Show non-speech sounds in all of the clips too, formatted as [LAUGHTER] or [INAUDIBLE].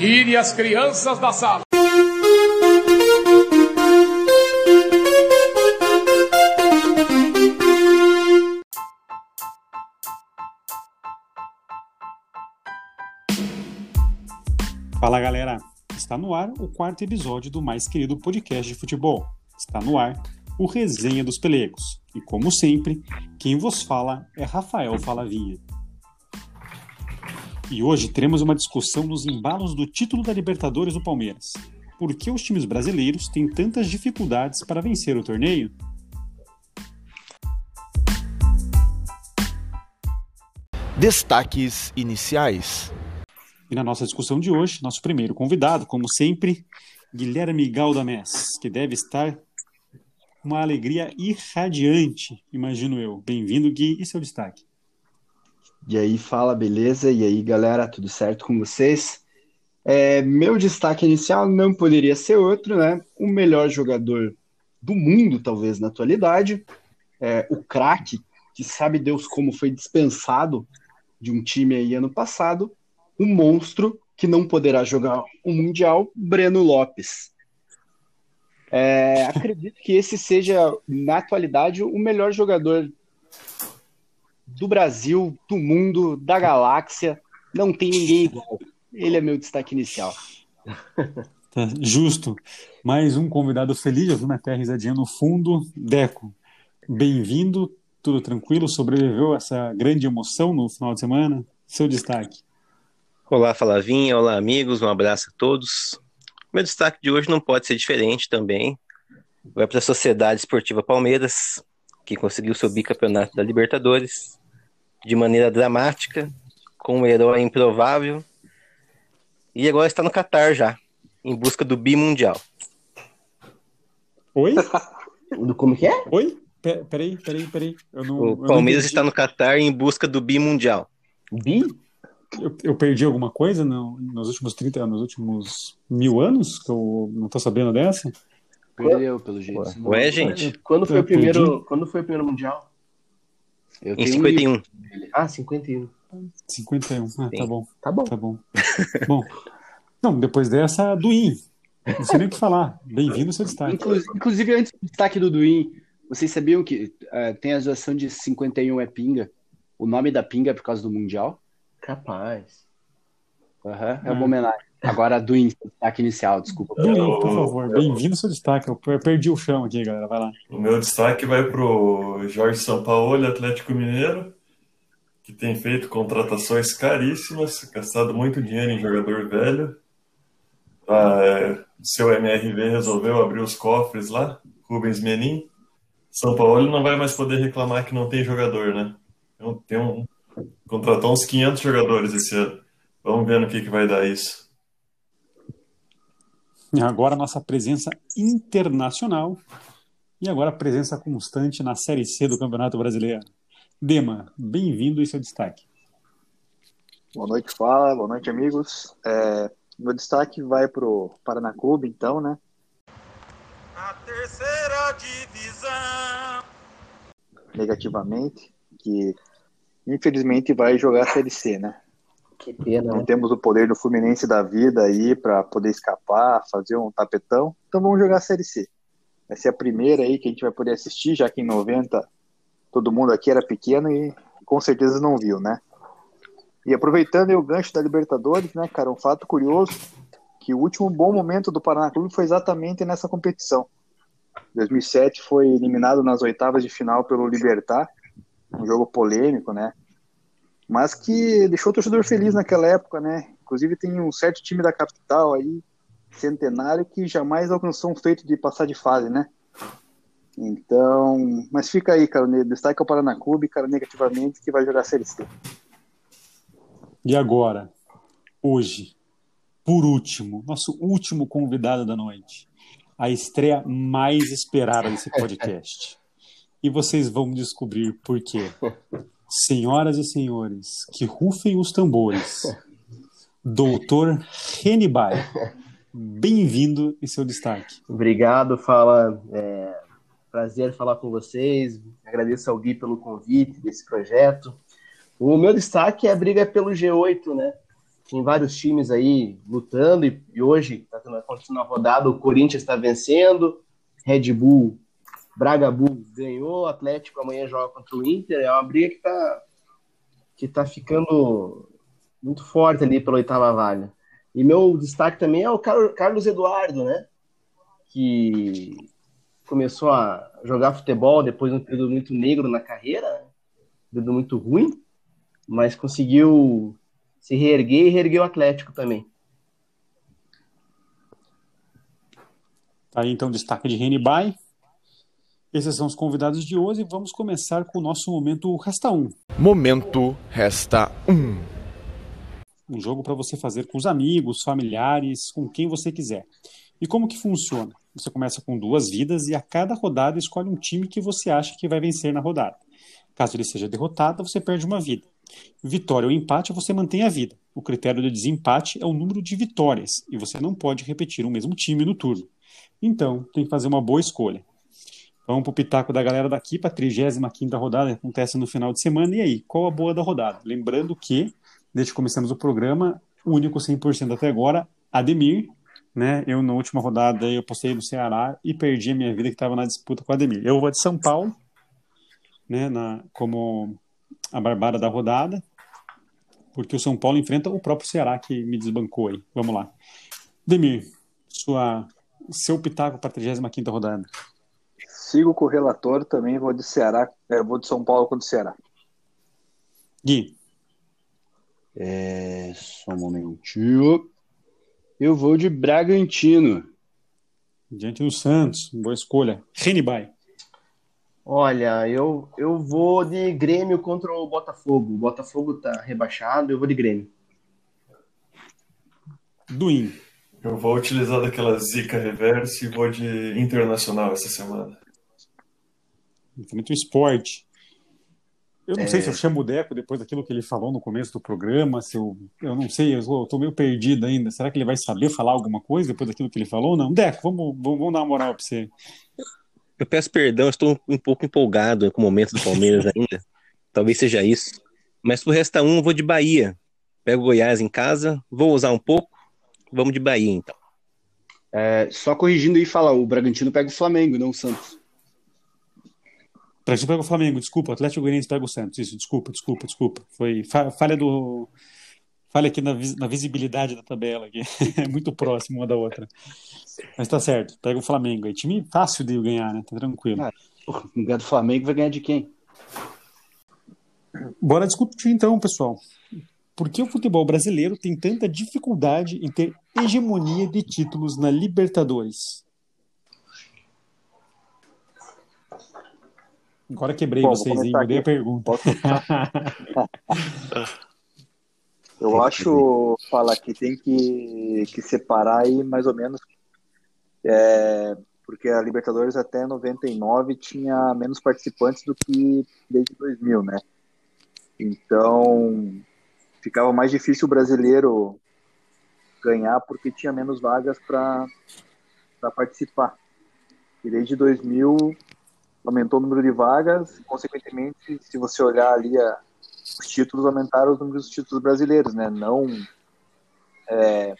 Tire as crianças da sala. Fala galera, está no ar o quarto episódio do mais querido podcast de futebol. Está no ar o Resenha dos Pelegos. E como sempre, quem vos fala é Rafael Falavinha. E hoje teremos uma discussão nos embalos do título da Libertadores do Palmeiras. Por que os times brasileiros têm tantas dificuldades para vencer o torneio? Destaques iniciais. E na nossa discussão de hoje, nosso primeiro convidado, como sempre, Guilherme Galdamés, que deve estar uma alegria irradiante, imagino eu. Bem-vindo, Gui, e seu destaque. E aí, fala, beleza? E aí, galera, tudo certo com vocês? É, meu destaque inicial não poderia ser outro, né? O melhor jogador do mundo, talvez, na atualidade. É, o craque, que sabe Deus como foi dispensado de um time aí ano passado. O monstro, que não poderá jogar o Mundial, Breno Lopes. É, acredito que esse seja, na atualidade, o melhor jogador do Brasil, do mundo, da galáxia. Não tem ninguém igual. Ele é meu destaque inicial. [LAUGHS] Tá, justo. Mais um convidado feliz, eu vi uma terra risadinha no fundo. Deco, bem-vindo, tudo tranquilo? Sobreviveu essa grande emoção no final de semana? Seu destaque. Olá, Falavinha, olá, amigos, um abraço a todos. Meu destaque de hoje não pode ser diferente também. Vai para a Sociedade Esportiva Palmeiras, que conseguiu seu bicampeonato da Libertadores de maneira dramática, com um herói improvável, e agora está no Catar já, em busca do bimundial. Oi? [LAUGHS] Do como que é? Oi? Pe- Peraí, peraí, peraí. Eu não, O eu não Palmeiras está no Catar em busca do bimundial. Bi? Eu, eu perdi alguma coisa no- nos últimos 30, nos últimos mil anos? Que eu não tô sabendo dessa? Perdeu, pelo jeito. Ué, gente, Quando foi Eu o primeiro, perdi. quando foi o primeiro mundial? Eu em tenho um 51. livro dele. Ah, 51. 51. Ah, tá bom, Tá bom. tá bom. bom, não, depois dessa, do IN. Não sei nem o que falar. Bem-vindo ao seu destaque. Inclu- Inclusive, antes do destaque do Duim, vocês sabiam que eh, tem a zoação de 51 é pinga? O nome da pinga é por causa do Mundial? Capaz. Aham, é Ah. uma homenagem. Agora, Duim, destaque inicial, desculpa. Do por favor. Bem-vindo ao seu destaque. Eu per- perdi o chão aqui, galera. Vai lá. O meu destaque vai pro Jorge Sampaoli, Atlético Mineiro, que tem feito contratações caríssimas, gastado muito dinheiro em jogador velho. Ah, é, seu MRV resolveu abrir os cofres lá, Rubens Menin. São Paulo não vai mais poder reclamar que não tem jogador, né? Então, tem um, contratou uns 500 jogadores esse ano. Vamos ver no que, que vai dar isso. [LAUGHS] Agora nossa presença internacional e agora a presença constante na Série C do Campeonato Brasileiro. Dema, bem-vindo e seu destaque. Boa noite, fala. Boa noite, amigos. É, meu destaque vai pro Paraná Clube, então, né? A terceira divisão. Negativamente, que infelizmente vai jogar a Série C, né? Que pena, Não né? temos o poder do Fluminense da vida aí para poder escapar, fazer um tapetão. Então vamos jogar a Série C. Vai ser a primeira aí que a gente vai poder assistir, já que em 90 todo mundo aqui era pequeno e com certeza não viu, né? E aproveitando aí o gancho da Libertadores, né, cara, um fato curioso, que o último bom momento do Paraná Clube foi exatamente nessa competição. 2007 foi eliminado nas oitavas de final pelo Libertar, um jogo polêmico, né? Mas que deixou o torcedor feliz naquela época, né? Inclusive tem um certo time da capital aí, centenário, que jamais alcançou um feito de passar de fase, né? Então, mas fica aí, cara, o destaque ao Paraná Clube, cara, negativamente, que vai jogar a Série C. E agora, hoje, por último, nosso último convidado da noite, a estreia mais esperada desse podcast. E vocês vão descobrir por quê. [LAUGHS] Senhoras e senhores, que rufem os tambores. [LAUGHS] Doutor Renibai, bem-vindo e seu destaque. Obrigado, fala. É, prazer falar com vocês. Agradeço ao Gui pelo convite desse projeto. O meu destaque é a briga pelo G8, né? tem vários times aí lutando e, e hoje está acontecendo a rodada, o Corinthians está vencendo, Red Bull, Braga Ganhou, Atlético amanhã joga contra o Inter, é uma briga que está que tá ficando muito forte ali pela oitava vaga. E meu destaque também é o Carlos Eduardo, né? Que começou a jogar futebol depois de um período muito negro na carreira, um período muito ruim, mas conseguiu se reerguer e reerguer o Atlético também. Tá aí então destaque de Reni Bay. Esses são os convidados de hoje e vamos começar com o nosso momento Resta 1. Momento Resta 1 um jogo para você fazer com os amigos, familiares, com quem você quiser. E como que funciona? Você começa com duas vidas e a cada rodada escolhe um time que você acha que vai vencer na rodada. Caso ele seja derrotado, você perde uma vida. Vitória ou empate, você mantém a vida. O critério de desempate é o número de vitórias e você não pode repetir o mesmo time no turno. Então, tem que fazer uma boa escolha. Vamos para o pitaco da galera daqui para a 35 rodada, que acontece no final de semana. E aí, qual a boa da rodada? Lembrando que desde que começamos o programa, o único 100% até agora, Ademir, né? Eu na última rodada eu postei no Ceará e perdi a minha vida que estava na disputa com o Ademir. Eu vou de São Paulo, né, na, como a barbada da rodada, porque o São Paulo enfrenta o próprio Ceará que me desbancou aí. Vamos lá. Ademir, sua seu pitaco para a 35 rodada. Sigo com o relator também, vou de Ceará, é, vou de São Paulo contra o Ceará. Gui. É, só um momentinho. Eu vou de Bragantino. Diante do Santos, boa escolha. Renibai. Olha, eu, eu vou de Grêmio contra o Botafogo. O Botafogo tá rebaixado, eu vou de Grêmio. Duim. Eu vou utilizar daquela zica reverse e vou de Internacional essa semana. Muito esporte. Eu não é... sei se eu chamo o Deco depois daquilo que ele falou no começo do programa, se eu, eu não sei, eu estou meio perdido ainda. Será que ele vai saber falar alguma coisa depois daquilo que ele falou? Não, Deco, vamos, vamos, vamos dar uma moral para você. Eu peço perdão, estou um pouco empolgado com o momento do Palmeiras [LAUGHS] ainda. Talvez seja isso. Mas pro resta um, eu vou de Bahia. Pego Goiás em casa, vou usar um pouco. Vamos de Bahia, então. É, só corrigindo e falar, o Bragantino pega o Flamengo, não o Santos. Bragantino pega o Flamengo, desculpa. Atlético Goianiense pega o Santos. Isso, desculpa, desculpa, desculpa. Foi falha do. Falha aqui na, na visibilidade da tabela, aqui. [LAUGHS] é muito próximo uma da outra. Mas tá certo, pega o Flamengo aí. Time fácil de ganhar, né? Tá tranquilo. Ah, no lugar do Flamengo vai ganhar de quem? Bora discutir então, pessoal. Por que o futebol brasileiro tem tanta dificuldade em ter hegemonia de títulos na Libertadores? Agora quebrei Bom, vocês, hein? Mudei a pergunta. [LAUGHS] Eu acho, fala que tem que, que separar aí mais ou menos, é, porque a Libertadores até 99 tinha menos participantes do que desde 2000, né? Então, ficava mais difícil o brasileiro ganhar porque tinha menos vagas para participar. E desde 2000 aumentou o número de vagas, consequentemente, se você olhar ali a, os títulos, aumentaram os números dos títulos brasileiros, né? Não é,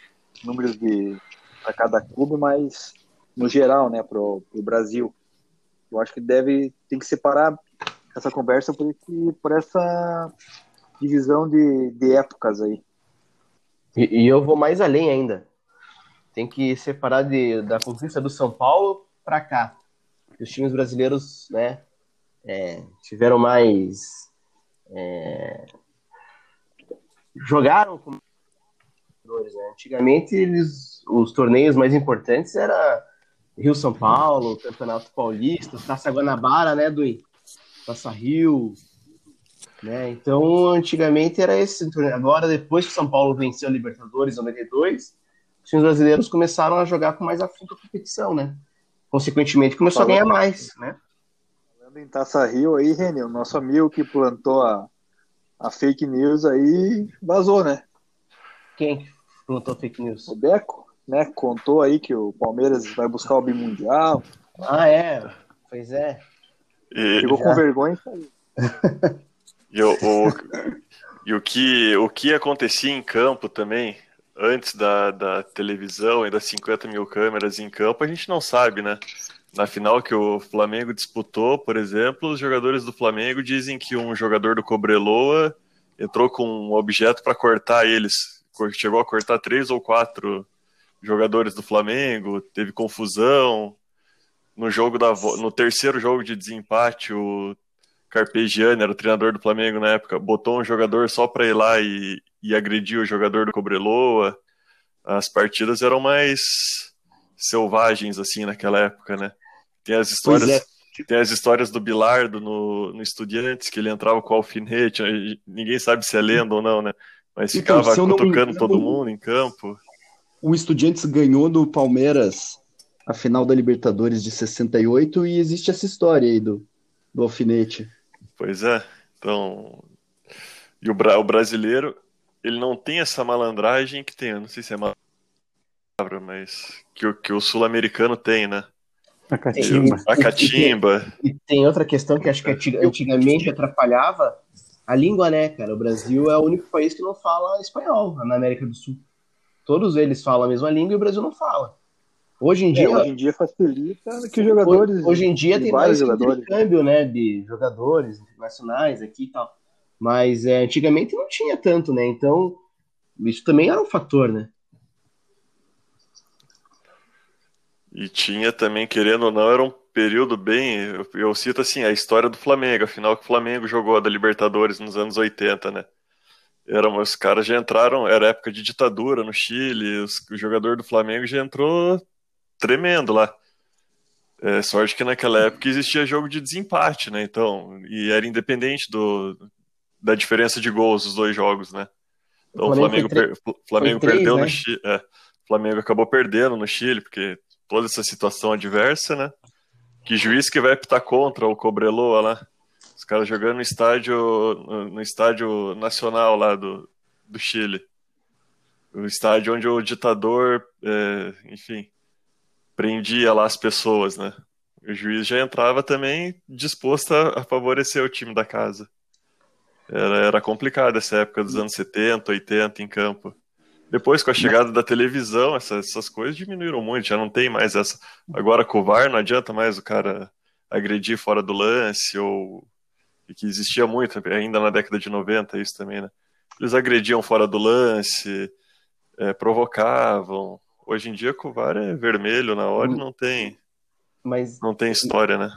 números de para cada clube, mas no geral, né, para o Brasil. Eu acho que deve tem que separar essa conversa por, esse, por essa divisão de, de épocas aí. E, e, eu vou mais além ainda. Tem que separar de, da conquista do São Paulo para cá os times brasileiros né, é, tiveram mais. É, jogaram com. Né? Antigamente, eles, os torneios mais importantes era Rio São Paulo, Campeonato Paulista, Taça Guanabara, né, do Taça Rio. Né? Então, antigamente era esse torneio. Agora, depois que São Paulo venceu a Libertadores em 92, os times brasileiros começaram a jogar com mais afinco a competição, né? Consequentemente começou Falando, a ganhar mais, né? Falando em Taça Rio aí, Renê, o nosso amigo que plantou a, a fake news aí vazou, né? Quem plantou fake news? O Deco, né? Contou aí que o Palmeiras vai buscar o bimundial. Ah, é? Pois é. E... Ficou com vergonha e o, o, E o que, o que acontecia em campo também, antes da, da televisão e das 50 mil câmeras em campo, a gente não sabe, né? Na final que o Flamengo disputou, por exemplo, os jogadores do Flamengo dizem que um jogador do Cobreloa entrou com um objeto para cortar eles. Chegou a cortar três ou quatro jogadores do Flamengo, teve confusão. No jogo da no terceiro jogo de desempate, o Carpegiani era o treinador do Flamengo na época, botou um jogador só para ir lá e, e agredir o jogador do Cobreloa. As partidas eram mais selvagens assim naquela época, né? Tem as histórias, é. tem as histórias do Bilardo no, no Estudiantes, que ele entrava com alfinete, ninguém sabe se é lenda ou não, né? Mas então, ficava cutucando todo mundo em campo. O Estudiantes ganhou do Palmeiras a final da Libertadores de 68 e existe essa história aí do, do alfinete. Pois é. Então, e o, o brasileiro, ele não tem essa malandragem que tem, eu não sei se é palavra, mas que, o, que o sul-americano tem, né? A catimba. A catimba. E, e, tem outra questão que acho que antigamente atrapalhava a língua, né, cara? O Brasil é o único país que não fala espanhol na América do Sul. Todos eles falam a mesma língua e o Brasil não fala. Hoje em é, dia. É, hoje em dia facilita que os jogadores. Hoje, hoje em dia tem mais jogadores. intercâmbio, né? De jogadores internacionais aqui e tal. Mas é, antigamente não tinha tanto, né? Então, isso também era um fator, né? E tinha também, querendo ou não, era um período bem. Eu, eu, cito assim, a história do Flamengo, afinal que o Flamengo jogou da Libertadores nos anos 80, né? Era, os caras já entraram, era época de ditadura no Chile, os, o jogador do Flamengo já entrou tremendo lá. É, sorte que naquela época existia jogo de desempate, né? Então, e era independente do, da diferença de gols dos dois jogos, né? Então o Flamengo, Flamengo, per, Flamengo três, perdeu né? no Chile. É, o Flamengo acabou perdendo no Chile, porque toda essa situação adversa, né? Que juiz que vai apitar contra o Cobreloa lá? Os caras jogando no estádio, no estádio nacional lá do, do Chile. O estádio onde o ditador, é, enfim, prendia lá as pessoas, né? O juiz já entrava também disposto a favorecer o time da casa. Era, era complicado essa época dos anos 70, 80 em campo. Depois, com a chegada da televisão, essas, essas coisas diminuíram muito, já não tem mais essa. Agora com o VAR não adianta mais o cara agredir fora do lance, ou. E que existia muito, ainda na década de 90, isso também, né? Eles agrediam fora do lance, é, provocavam. Hoje em dia com o VAR é vermelho na hora e não tem. Mas, não tem história, né?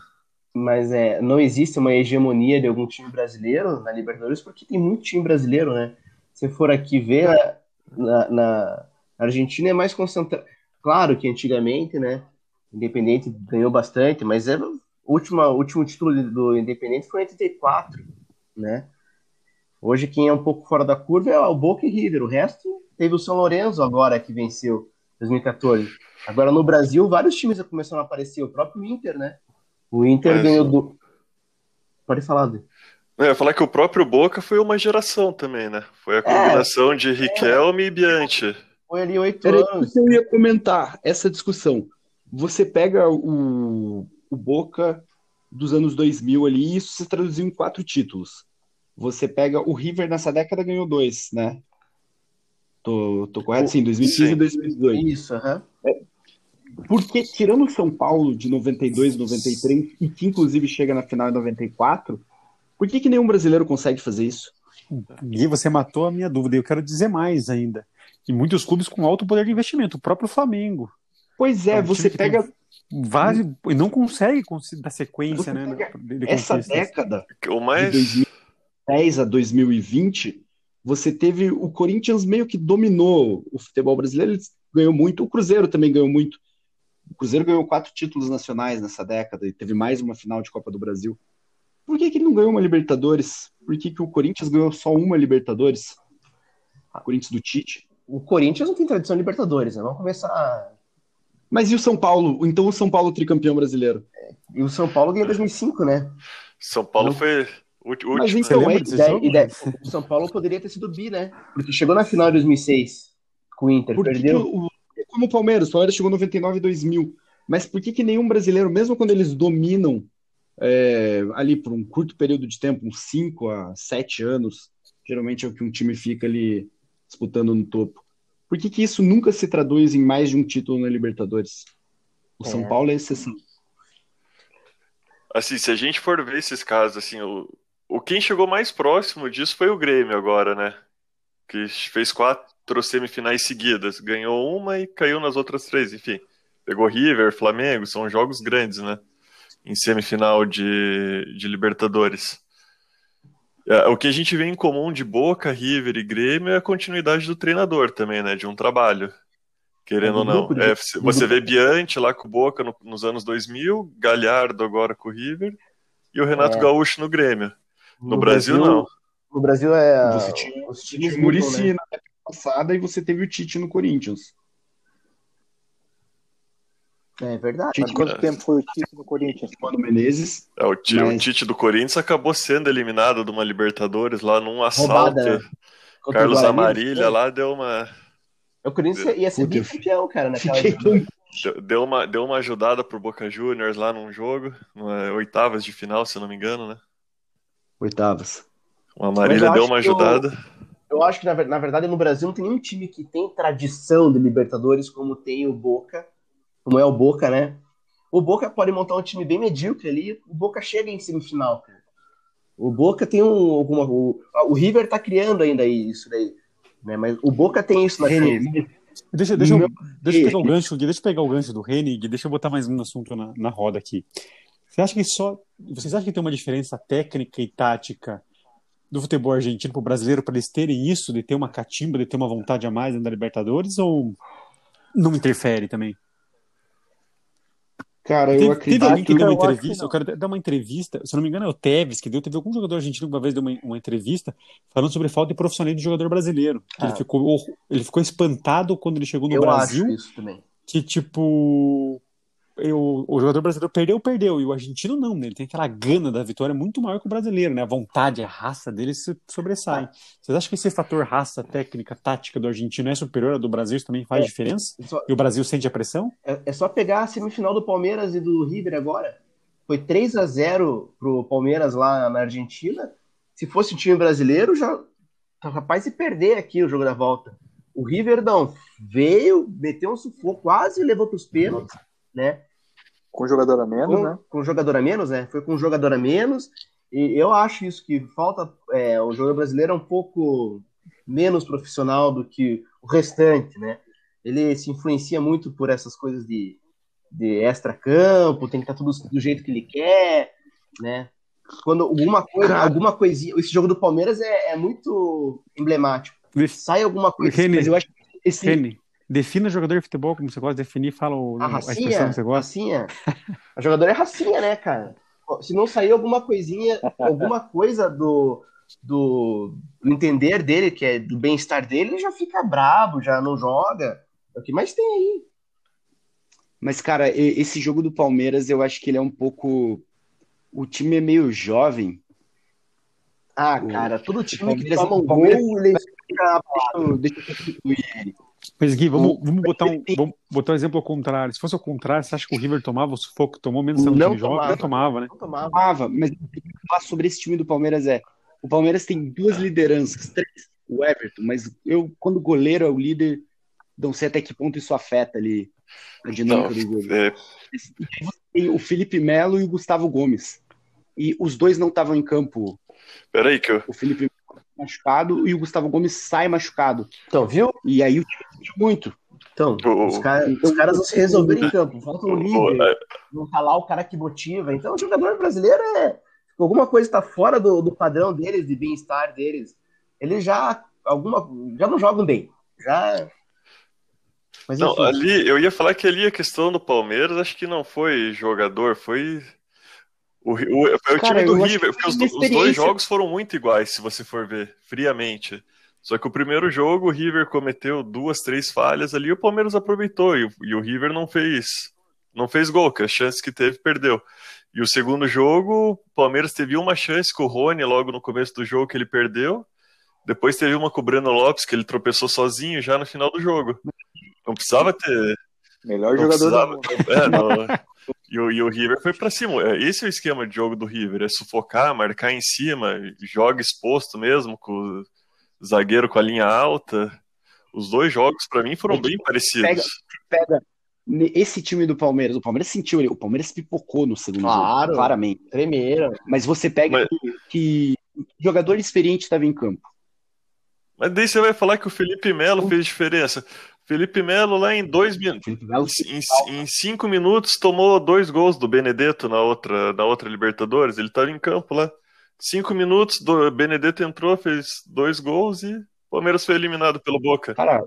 Mas é, não existe uma hegemonia de algum time brasileiro na Libertadores, porque tem muito time brasileiro, né? Se for aqui ver, na, na Argentina é mais concentrado. Claro que antigamente, né? Independente ganhou bastante, mas era o último, último título do Independente foi em 84, né? Hoje quem é um pouco fora da curva é o Boca e River. O resto teve o São Lourenço agora que venceu 2014. Agora no Brasil vários times começaram a aparecer, o próprio Inter, né? O Inter ganhou do. Pode falar, Dê. Eu ia falar que o próprio Boca foi uma geração também, né? Foi a é. combinação é, de Riquelme é, e Bianchi. Foi ali oito anos. Eu ia comentar essa discussão. Você pega o, o Boca dos anos 2000 ali, e isso se traduziu em quatro títulos. Você pega o River nessa década ganhou dois, né? Tô, tô correto? Sim, 2015 e 2018. Isso, aham. Uhum. Porque, tirando o São Paulo de 92, 93, e que inclusive chega na final em 94, por que, que nenhum brasileiro consegue fazer isso? Gui, você matou a minha dúvida. Eu quero dizer mais ainda. Que muitos clubes com alto poder de investimento, o próprio Flamengo. Pois é, é um você pega. Vários, e não consegue dar sequência, você né? De, de essa década, o mais... de 2010 a 2020, você teve o Corinthians meio que dominou o futebol brasileiro, ele ganhou muito, o Cruzeiro também ganhou muito. O Cruzeiro ganhou quatro títulos nacionais nessa década e teve mais uma final de Copa do Brasil. Por que, que ele não ganhou uma Libertadores? Por que, que o Corinthians ganhou só uma Libertadores? O Corinthians do Tite? O Corinthians não tem tradição de Libertadores, né? Vamos começar. Mas e o São Paulo? Então o São Paulo tricampeão brasileiro? É, e o São Paulo ganhou em 2005, né? São Paulo não... foi o último. Mas então, é, e daí, o São Paulo poderia ter sido bi, né? Porque chegou na final de 2006 com o Inter, Por perdeu. O, como o Palmeiras, o Palmeiras chegou em 99 e 2000. Mas por que, que nenhum brasileiro, mesmo quando eles dominam é, ali por um curto período de tempo, uns 5 a 7 anos, geralmente é o que um time fica ali disputando no topo. Por que, que isso nunca se traduz em mais de um título na Libertadores? O São É. Paulo é exceção. Assim, se a gente for ver esses casos, assim, o, o quem chegou mais próximo disso foi o Grêmio agora, né? Que fez quatro semifinais seguidas, ganhou uma e caiu nas outras três, enfim. Pegou River, Flamengo, são jogos grandes, né? Em semifinal de, de Libertadores. É, O que a gente vê em comum de Boca, River e Grêmio é a continuidade do treinador também, né? De um trabalho. Querendo É, ou não. de- É, do você vê Bianchi lá com o Boca no- nos anos 2000, Galhardo agora com o River e o Renato É. Gaúcho no Grêmio. No, Brasil, não. No Brasil é. Você tinha- os times mudam, Muricy né? Passada e você teve o Tite no Corinthians. É verdade. Mas quanto tempo foi o Tite no Corinthians? Mano Menezes. É, o, Ti- o Mas- Tite do Corinthians acabou sendo eliminado de uma Libertadores lá num assalto. Roubada, né? O Carlos Guarani, Amarilha né? lá deu uma, O Corinthians ia ser bicampeão, cara, naquela deu- uma, deu uma ajudada pro Boca Juniors lá num jogo, oitavas de final, se eu não me engano, né? oitavas. O Amarilha eu deu uma o- ajudada. Eu acho que, na, na verdade, no Brasil não tem nenhum time que tem tradição de Libertadores como tem o Boca, como é o Boca, né? O Boca pode montar um time bem medíocre ali, o Boca chega em semifinal, cara. O Boca tem um, alguma... O, o River tá criando ainda isso daí, né? Mas o Boca tem isso na. Reni, Deixa, deixa, eu, Não. deixa eu pegar o gancho deixa eu pegar o gancho do Hennig, deixa eu botar mais um assunto na, na roda aqui. Você acha que só. Vocês acham que tem uma diferença técnica e tática do futebol argentino para o brasileiro para eles terem isso, de ter uma catimba, de ter uma vontade a mais da Libertadores, ou não interfere também? Cara, eu Teve, acredito teve alguém que deu uma eu entrevista, eu quero dar uma entrevista, se eu não me engano é o Tevez, que deu, teve algum jogador argentino que uma vez deu uma, uma entrevista falando sobre falta de profissionalismo do jogador brasileiro. Que ele, Ah. ficou, ele ficou espantado quando ele chegou no Eu Brasil, acho isso também. que tipo eu, o jogador brasileiro perdeu, perdeu, e o argentino não, né? Ele tem aquela gana da vitória muito maior que o brasileiro, né? A vontade, a raça dele se sobressai. Vocês acham que esse fator raça, técnica, tática do argentino é superior ao do Brasil? Isso também faz É. diferença? Só- E o Brasil sente a pressão? É, é só pegar a semifinal do Palmeiras e do River agora. Foi 3 a 0 pro Palmeiras lá na Argentina. Se fosse um time brasileiro, já tá capaz de perder aqui o jogo da volta. O River não veio, meteu um sufoco, quase levou para os pênaltis, né? Com jogador a menos, Com, né? com jogador a menos, né? Foi com jogador a menos. E eu acho isso que falta. É, o jogador brasileiro é um pouco menos profissional do que o restante, né? Ele se influencia muito por essas coisas de, de extra-campo, tem que estar tudo do jeito que ele quer, né? Quando alguma coisa, alguma coisinha. Esse jogo do Palmeiras é, é muito emblemático. Sai alguma coisa. Reni, Mas eu acho que esse, Reni, defina jogador de futebol como você gosta de definir, fala o, A a expressão racinha, que você gosta. racinha. A jogadora é racinha, né, cara? Se não sair alguma coisinha, alguma coisa do, do, do entender dele, que é do bem-estar dele, ele já fica brabo, já não joga. É o que mais tem aí. Mas, cara, esse jogo do Palmeiras, eu acho que ele é um pouco. O time é meio jovem. Ah, cara, todo o time que toma um o Palmeiras- gol, ele fica Deixa eu- deixa eu concluir ele. Mas Gui, vamos, vamos, botar um, [LAUGHS] vamos botar um exemplo ao contrário. Se fosse ao contrário, você acha que o River tomava o sufoco que tomou menos Não joga? tomava. Não tomava, né? não tomava. Tomava, mas o que eu falar sobre esse time do Palmeiras é: o Palmeiras tem duas lideranças, três, o Everton, mas eu, quando o goleiro é o líder, não sei até que ponto isso afeta ali a dinâmica Não, do jogo. é, Tem o Felipe Melo e o Gustavo Gomes. E os dois não estavam em campo. peraí que eu, O Felipe Melo machucado e o Gustavo Gomes sai machucado. Então, viu? E aí o time sentiu muito. Então, O- os, cara- os caras não se resolveram em campo. Falta um o- líder, não tá lá o cara que motiva. Então, o jogador brasileiro é. Alguma coisa está fora do, do padrão deles, de bem-estar deles. Eles já. Alguma, já não jogam bem. Já. Mas Não, ali, eu ia falar que ali a questão do Palmeiras, acho que não foi jogador, foi o, o, foi o Cara, time do River, que porque os, os dois jogos foram muito iguais, se você for ver, friamente. Só que o primeiro jogo, o River cometeu duas, três falhas ali, e o Palmeiras aproveitou, e, o- e o River não fez, não fez gol, que as chances que teve, perdeu. E o segundo jogo, o Palmeiras teve uma chance com o Rony logo no começo do jogo que ele perdeu. Depois teve uma com o Breno Lopes, que ele tropeçou sozinho já no final do jogo. Não precisava ter. Melhor Não jogador precisava. do mundo. É, não, [LAUGHS] E o, e o River foi pra cima. É, Esse é o esquema de jogo do River: é sufocar, marcar em cima, joga exposto mesmo, com o zagueiro com a linha alta. Os dois jogos, pra mim, foram bem parecidos. pega- Pega esse time do Palmeiras, o Palmeiras sentiu ele, o Palmeiras pipocou no segundo Claro. jogo, claramente. Tremeram. Mas você pega Mas- que, que jogador experiente estava em campo. Mas daí você vai falar que o Felipe Melo fez diferença. Felipe Melo, lá em dois minutos. Em, em cinco minutos tomou dois gols do Benedetto na outra, na outra Libertadores. Ele estava em campo lá. Cinco minutos, do Benedetto entrou, fez dois gols e o Palmeiras foi eliminado pelo Boca. Cara,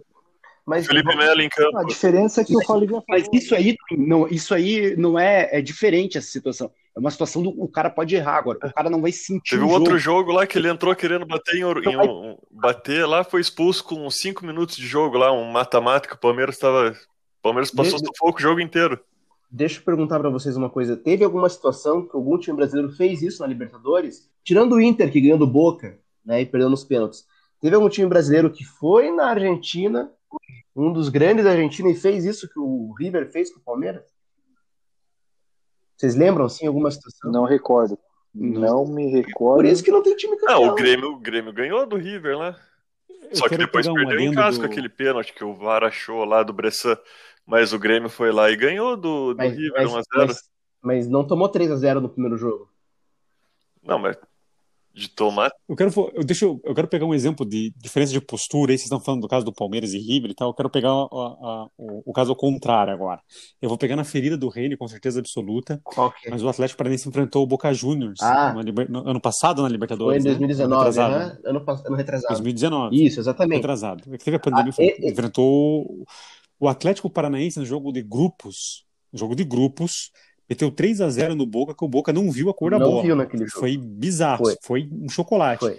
mas Felipe Melo em campo. A diferença é que o Fábio Mas isso aí não, isso aí não é, é diferente essa situação. É uma situação do o cara pode errar agora. O cara não vai sentir Teve um jogo. outro jogo lá que ele entrou querendo bater em, Então em um, bater lá, foi expulso com cinco minutos de jogo lá, um mata-mata que o Palmeiras estava. O Palmeiras passou De- sufoco o jogo inteiro. Deixa eu perguntar pra vocês uma coisa. Teve alguma situação que algum time brasileiro fez isso na Libertadores? Tirando o Inter, que ganhou do Boca, né, e perdeu nos pênaltis. Teve algum time brasileiro que foi na Argentina, um dos grandes da Argentina, e fez isso que o River fez com o Palmeiras? Vocês lembram, sim, alguma situação? Não recordo. Não me recordo. Por isso que não tem time Não, campeão. o Grêmio, o Grêmio ganhou do River lá. Eu Só que depois um perdeu em casa do- com aquele pênalti que o VAR achou lá do Bressan. Mas o Grêmio foi lá e ganhou do, do Mas, River mas, 1x0. mas- mas não tomou 3 a 0 no primeiro jogo. Não, mas de tomar. Eu quero, eu, deixa eu, eu quero pegar um exemplo de diferença de postura. Aí vocês estão falando do caso do Palmeiras e River e tal. Eu quero pegar a- a- o, o caso ao contrário agora. Eu vou pegar na ferida do Reine, com certeza absoluta. Qual que é? Mas o Atlético Paranaense enfrentou o Boca Juniors Ah. Liber- no ano passado na Foi Libertadores. em né? 2019, Retrasado. aham, ano, pass- ano retrasado. 2019. Isso, exatamente. Retrasado. É que Teve a pandemia, Ah, foi- e- e- enfrentou o Atlético Paranaense no jogo de grupos. No jogo de grupos, meteu 3 a 0 no Boca, que o Boca não viu a cor da Não bola. viu naquele jogo. Foi bizarro, Foi. foi, um chocolate. Foi.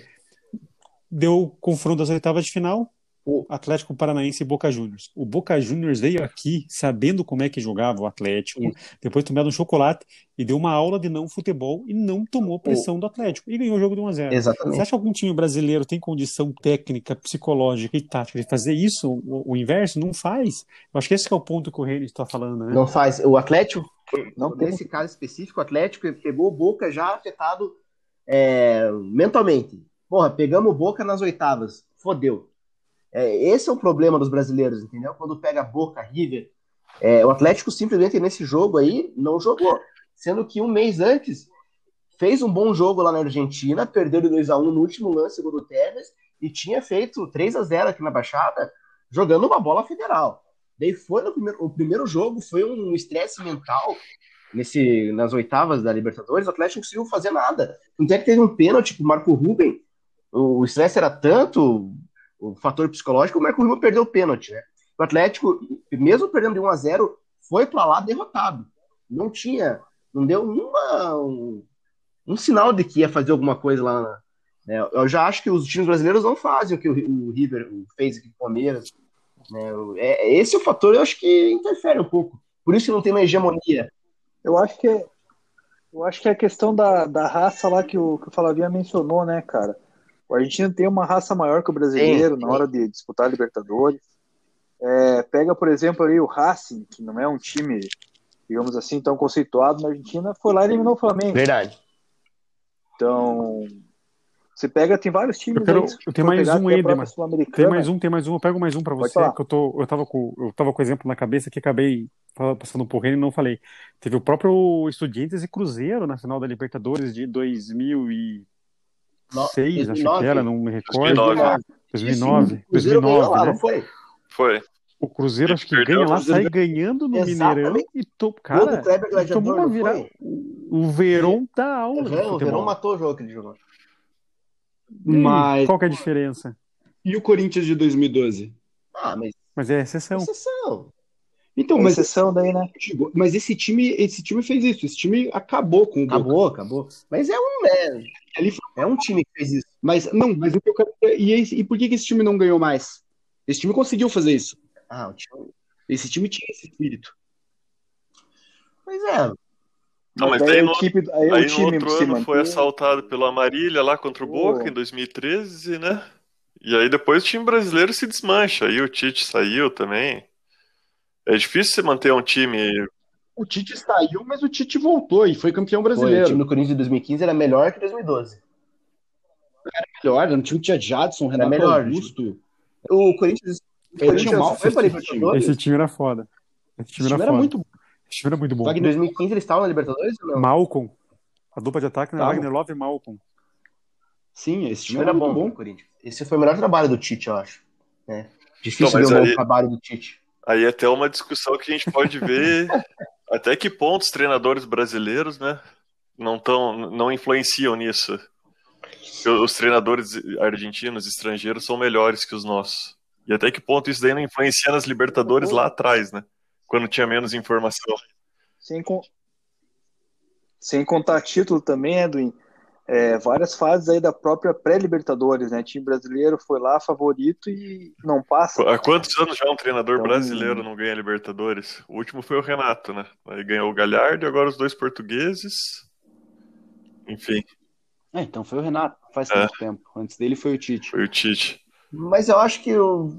Deu o confronto das oitavas de final, O- Atlético Paranaense e Boca Juniors. O Boca Juniors veio aqui sabendo como é que jogava o Atlético, depois de tomar um chocolate e deu uma aula de não futebol e não tomou pressão do Atlético e ganhou o jogo de 1 a 0. Você Exatamente. acha que algum time brasileiro tem condição técnica, psicológica e tática de fazer isso, o, o inverso? Não faz. Eu acho que esse que é o ponto que o Reis está falando, né? Não faz. O Atlético, Não tem. nesse caso específico, o Atlético pegou o Boca já afetado é, mentalmente. Porra, pegamos o Boca nas oitavas. Fodeu. É, esse é o problema dos brasileiros, entendeu? Quando pega Boca, River. é, o Atlético simplesmente nesse jogo aí não jogou. Sendo que um mês antes fez um bom jogo lá na Argentina, perdeu de 2x1 no último lance, gol do Tevez, e tinha feito 3 a 0 aqui na Baixada, jogando uma bola federal. Daí foi no primeiro, o primeiro jogo, foi um estresse mental nesse, nas oitavas da Libertadores, o Atlético não conseguiu fazer nada. Não tem que teve um pênalti pro Marco Ruben, o estresse era tanto, o fator psicológico, o Marco Ruben perdeu o pênalti, né? O Atlético, mesmo perdendo de 1 a 0 foi para lá derrotado. Não tinha, não deu uma, um, um sinal de que ia fazer alguma coisa lá. né? Eu já acho que os times brasileiros não fazem o que o, o River fez aqui com o Palmeiras. Né? É, esse é o fator, eu acho que interfere um pouco. Por isso que não tem uma hegemonia. Eu acho que é, eu acho que é a questão da, da raça lá que o, que o Flavinha mencionou, né, cara? O argentino tem uma raça maior que o brasileiro Tem, na tem. hora de disputar a Libertadores. É, pega, por exemplo, ali o Racing, que não é um time, digamos assim, tão conceituado na Argentina, foi lá e eliminou o Flamengo. Verdade. Então, você pega, tem vários times Eu quero- aí, eu tenho mais pegar um a aí. Sul-Americana, Tem mais um, tem mais um. Eu pego mais um para você, que eu, tô, eu, tava com, eu tava com o exemplo na cabeça que acabei passando por ele e não falei. Teve o próprio Estudiantes e Cruzeiro na final da Libertadores de 2006, acho 2009. que era, não me recordo. 2009. 2009, O Cruzeiro ganhou 2009, lá, né? foi? Foi. O Cruzeiro acho que perdeu, ganha lá, sai ganhando no Exatamente. Mineirão e to... Cara, tomou uma virada. O Verón dá aula o Verão matou o jogo que ele jogou. E aí, Mas Qual que é a diferença? e o Corinthians de 2012? Ah, mas Mas é exceção. exceção. Então, é mas, exceção daí, né? mas esse time, esse time fez isso. Esse time acabou com o Boca. Acabou, acabou. Mas é um, é, Ele foi- é um time que fez isso. Mas não, mas o que eu quero e, esse- e por que, que esse time não ganhou mais? Esse time conseguiu fazer isso. Ah, o time. Esse time tinha esse espírito. Pois é. Não, mas daí daí a no, equipe, aí, aí o no time outro ano foi assaltado pelo Amarília lá contra o Boca Oh. em 2013, né? E aí depois o time brasileiro se desmancha. Aí o Tite saiu também. É difícil você manter um time O Tite saiu, mas o Tite voltou e foi campeão Foi, o brasileiro. time do Corinthians de 2015 era melhor que 2012. melhor, no time tinha Jadson, Renato melhor, Augusto. O Corinthians, o tinha Corinthians mal foi para esse time. Esse time era foda. Esse time Esse era, time era foda. muito bom. Esse time era muito bom. Só que em 2015 eles estavam na Libertadores ou não? Malcolm. A dupla de ataque era Tava. Wagner Love e Malcolm. Sim, esse time era muito bom, bom. Corinthians. Esse foi o melhor trabalho do Tite, eu acho. né? Difícil Então, ver um bom aí- trabalho do Tite. Aí é até uma discussão que a gente pode ver [LAUGHS] até que ponto os treinadores brasileiros, né, não tão, não influenciam nisso. Os treinadores argentinos, estrangeiros, são melhores que os nossos. E até que ponto isso daí não influencia nas Libertadores lá atrás, né? Quando tinha menos informação. Sem, con- Sem contar título também, Edwin. É, várias fases aí da própria pré-Libertadores, né? time brasileiro foi lá favorito e não passa. Há quantos anos já um treinador Então- brasileiro não ganha Libertadores? O último foi o Renato, né? Aí ganhou o Galhardo e agora os dois portugueses. Enfim, É, então foi o Renato, faz É. tanto tempo. Antes dele foi o Tite. foi o Tite. Mas eu acho que o.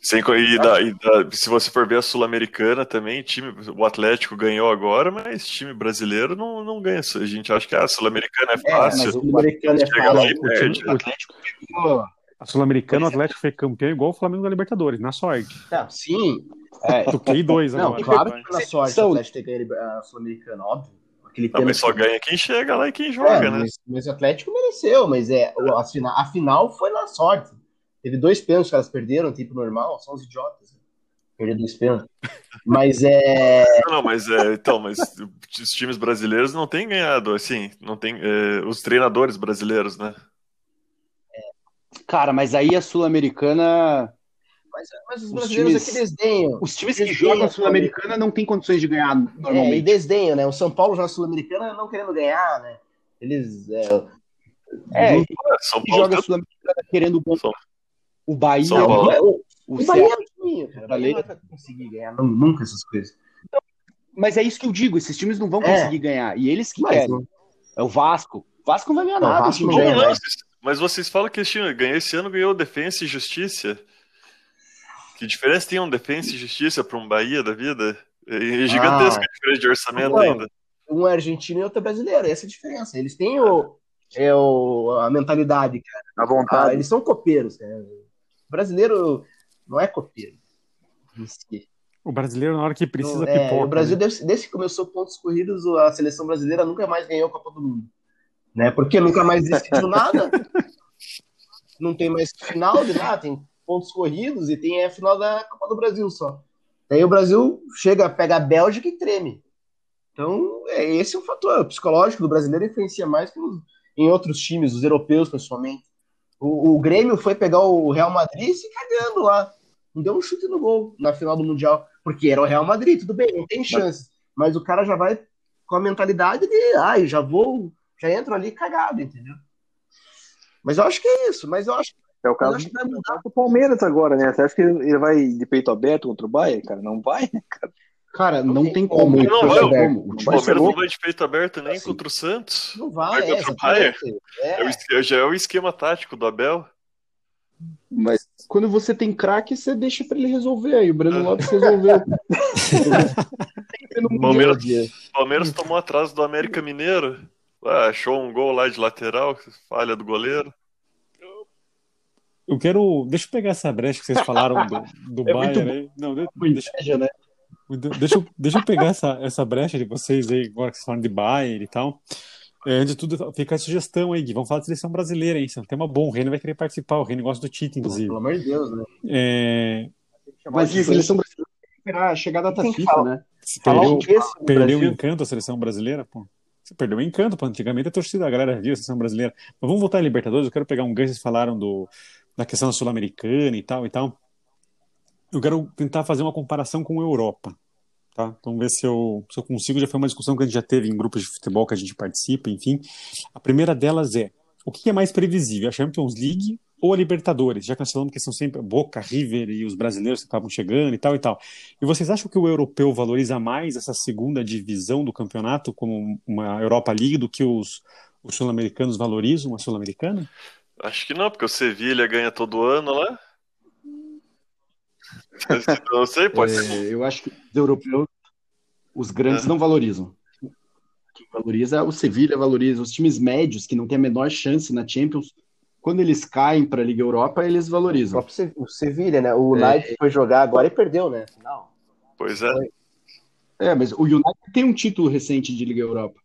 Sem, e da- e da- se você for ver a Sul-Americana também, time, o Atlético ganhou agora, mas time brasileiro não, não ganha. A gente acha que a Sul-Americana é É, fácil. mas o americano é Chega lá fácil. perde. O Atlético pegou- A Sul-Americana, o Atlético foi campeão igual o Flamengo da Libertadores, na sorte. Não, sim. É, [LAUGHS] Toquei dois Não, agora. claro que foi na sorte São- o Atlético ter ganho a Sul-Americana, óbvio. Aquele Não, mas só pênalti- ganha quem chega lá e quem É, joga, né? mas, mas o Atlético mereceu, mas é, a, final, a final foi na sorte. Teve dois pênaltis que elas perderam, tipo normal, são os idiotas. Né? Perder dois pênaltis. Mas é. [LAUGHS] Não, mas é, então, mas os times brasileiros não têm ganhado, assim, não tem é, os treinadores brasileiros, né? Cara, mas aí a Sul-Americana. Mas, mas os Os brasileiros times- aqui desdenham. Os times que Desdenham jogam a Sul-Americana não têm condições de ganhar É, e normalmente. desdenham, né? O São Paulo joga a Sul-Americana não querendo ganhar, né? Eles. É, É, É, São Paulo joga a Sul-Americana querendo ganhar. O Bahia, não, Paulo. o, o o Bahia é. O não conseguir ganhar não, nunca essas coisas. Mas é isso que eu digo, esses times não vão É. conseguir ganhar. E eles que Mas, querem. É o Vasco. O Vasco não vai ganhar Não, o nada. Vasco não ganha não? Mas vocês falam que esse, time ganhou, esse ano ganhou Defensa e Justiça. Que diferença tem um Defensa e Justiça para um Bahia da vida? É gigantesca a diferença de orçamento Não. ainda. Um é argentino e outro é brasileiro. Essa é a diferença. Eles têm o, é o, a mentalidade, cara. Ah, vontade. eles são copeiros. Cara. O brasileiro não é copeiro. em si. O brasileiro, na hora que precisa, É, pipoca. o Brasil, né? desde, que começou pontos corridos, a seleção brasileira nunca mais ganhou a Copa do Mundo. Né? Porque nunca mais decidiu nada. [LAUGHS] Não tem mais final de nada, tem pontos corridos e tem a final da Copa do Brasil só. Daí o Brasil chega, pega a Bélgica e treme. Então, é esse é o fator psicológico do brasileiro influencia mais que em outros times, os europeus principalmente. O, o Grêmio foi pegar o Real Madrid se cagando lá. Não deu um chute no gol na final do Mundial, porque era o Real Madrid, tudo bem, não tem chance. Mas o cara já vai com a mentalidade de, ai, já vou, já entro ali cagado, entendeu? Mas eu acho que é isso, mas eu acho, É o caso que vai mudar. do Palmeiras agora, né? Você acha que ele vai de peito aberto contra o Bayern, cara? Não vai, né, cara? Cara, não, Não tem tem como. Não, não vai, como. O O Palmeiras não vai de peito aberto nem Assim. contra o Santos. Não vai, Vai é, contra o Bayern. É o É, já é o esquema tático do Abel. Mas quando você tem craque, você deixa pra ele resolver. Aí o Breno Lopes resolveu. [LAUGHS] Palmeiras- Palmeiras tomou atrás do América Mineiro. Ah, achou um gol lá de lateral, falha do goleiro. Eu quero. Deixa eu pegar essa brecha que vocês falaram do, do É Bayern muito aí. Não, deixa, inveja, né? Deixa, eu, deixa eu pegar essa, essa brecha de vocês aí, agora que vocês falam de Bayern e tal. É, antes de tudo, fica a sugestão aí, Gui. Vamos falar de seleção brasileira, hein? Isso é um tema bom. O Reino vai querer participar. O Reino gosta do Tite, inclusive. Pelo amor de Deus, né? É, Mas a seleção brasileira tem que esperar chegar a Tem que FIFA, né? Falar perdeu, perdeu o encanto a seleção brasileira, pô. Você perdeu o encanto, pô. Antigamente a torcida, a galera via a seleção brasileira. Mas vamos voltar à Libertadores. Eu quero pegar um gancho, vocês falaram do, da questão sul-americana e tal e tal. Eu quero tentar fazer uma comparação com a Europa. Tá? Então, vamos ver se eu, se eu consigo. Já foi uma discussão que a gente já teve em grupos de futebol que a gente participa, enfim. A primeira delas é: o que é mais previsível, a Champions League ou a Libertadores? Já falamos que são sempre Boca, River e os brasileiros que acabam chegando e tal e tal. E vocês acham que o europeu valoriza mais essa segunda divisão do campeonato como uma Europa League do que os, os sul-americanos valorizam a sul-americana? Acho que não, porque o Sevilha ganha todo ano lá. [LAUGHS] Não sei, pode ser. É, eu acho que os europeus, Os grandes É. não valorizam. Quem valoriza, o Sevilha valoriza. Os times médios, que não têm a menor chance na Champions, quando eles caem para a Liga Europa, eles valorizam. o Sevilha, né? O É. Leipzig foi jogar agora e perdeu, né? Não. Pois é. É, mas o United tem um título recente de Liga Europa.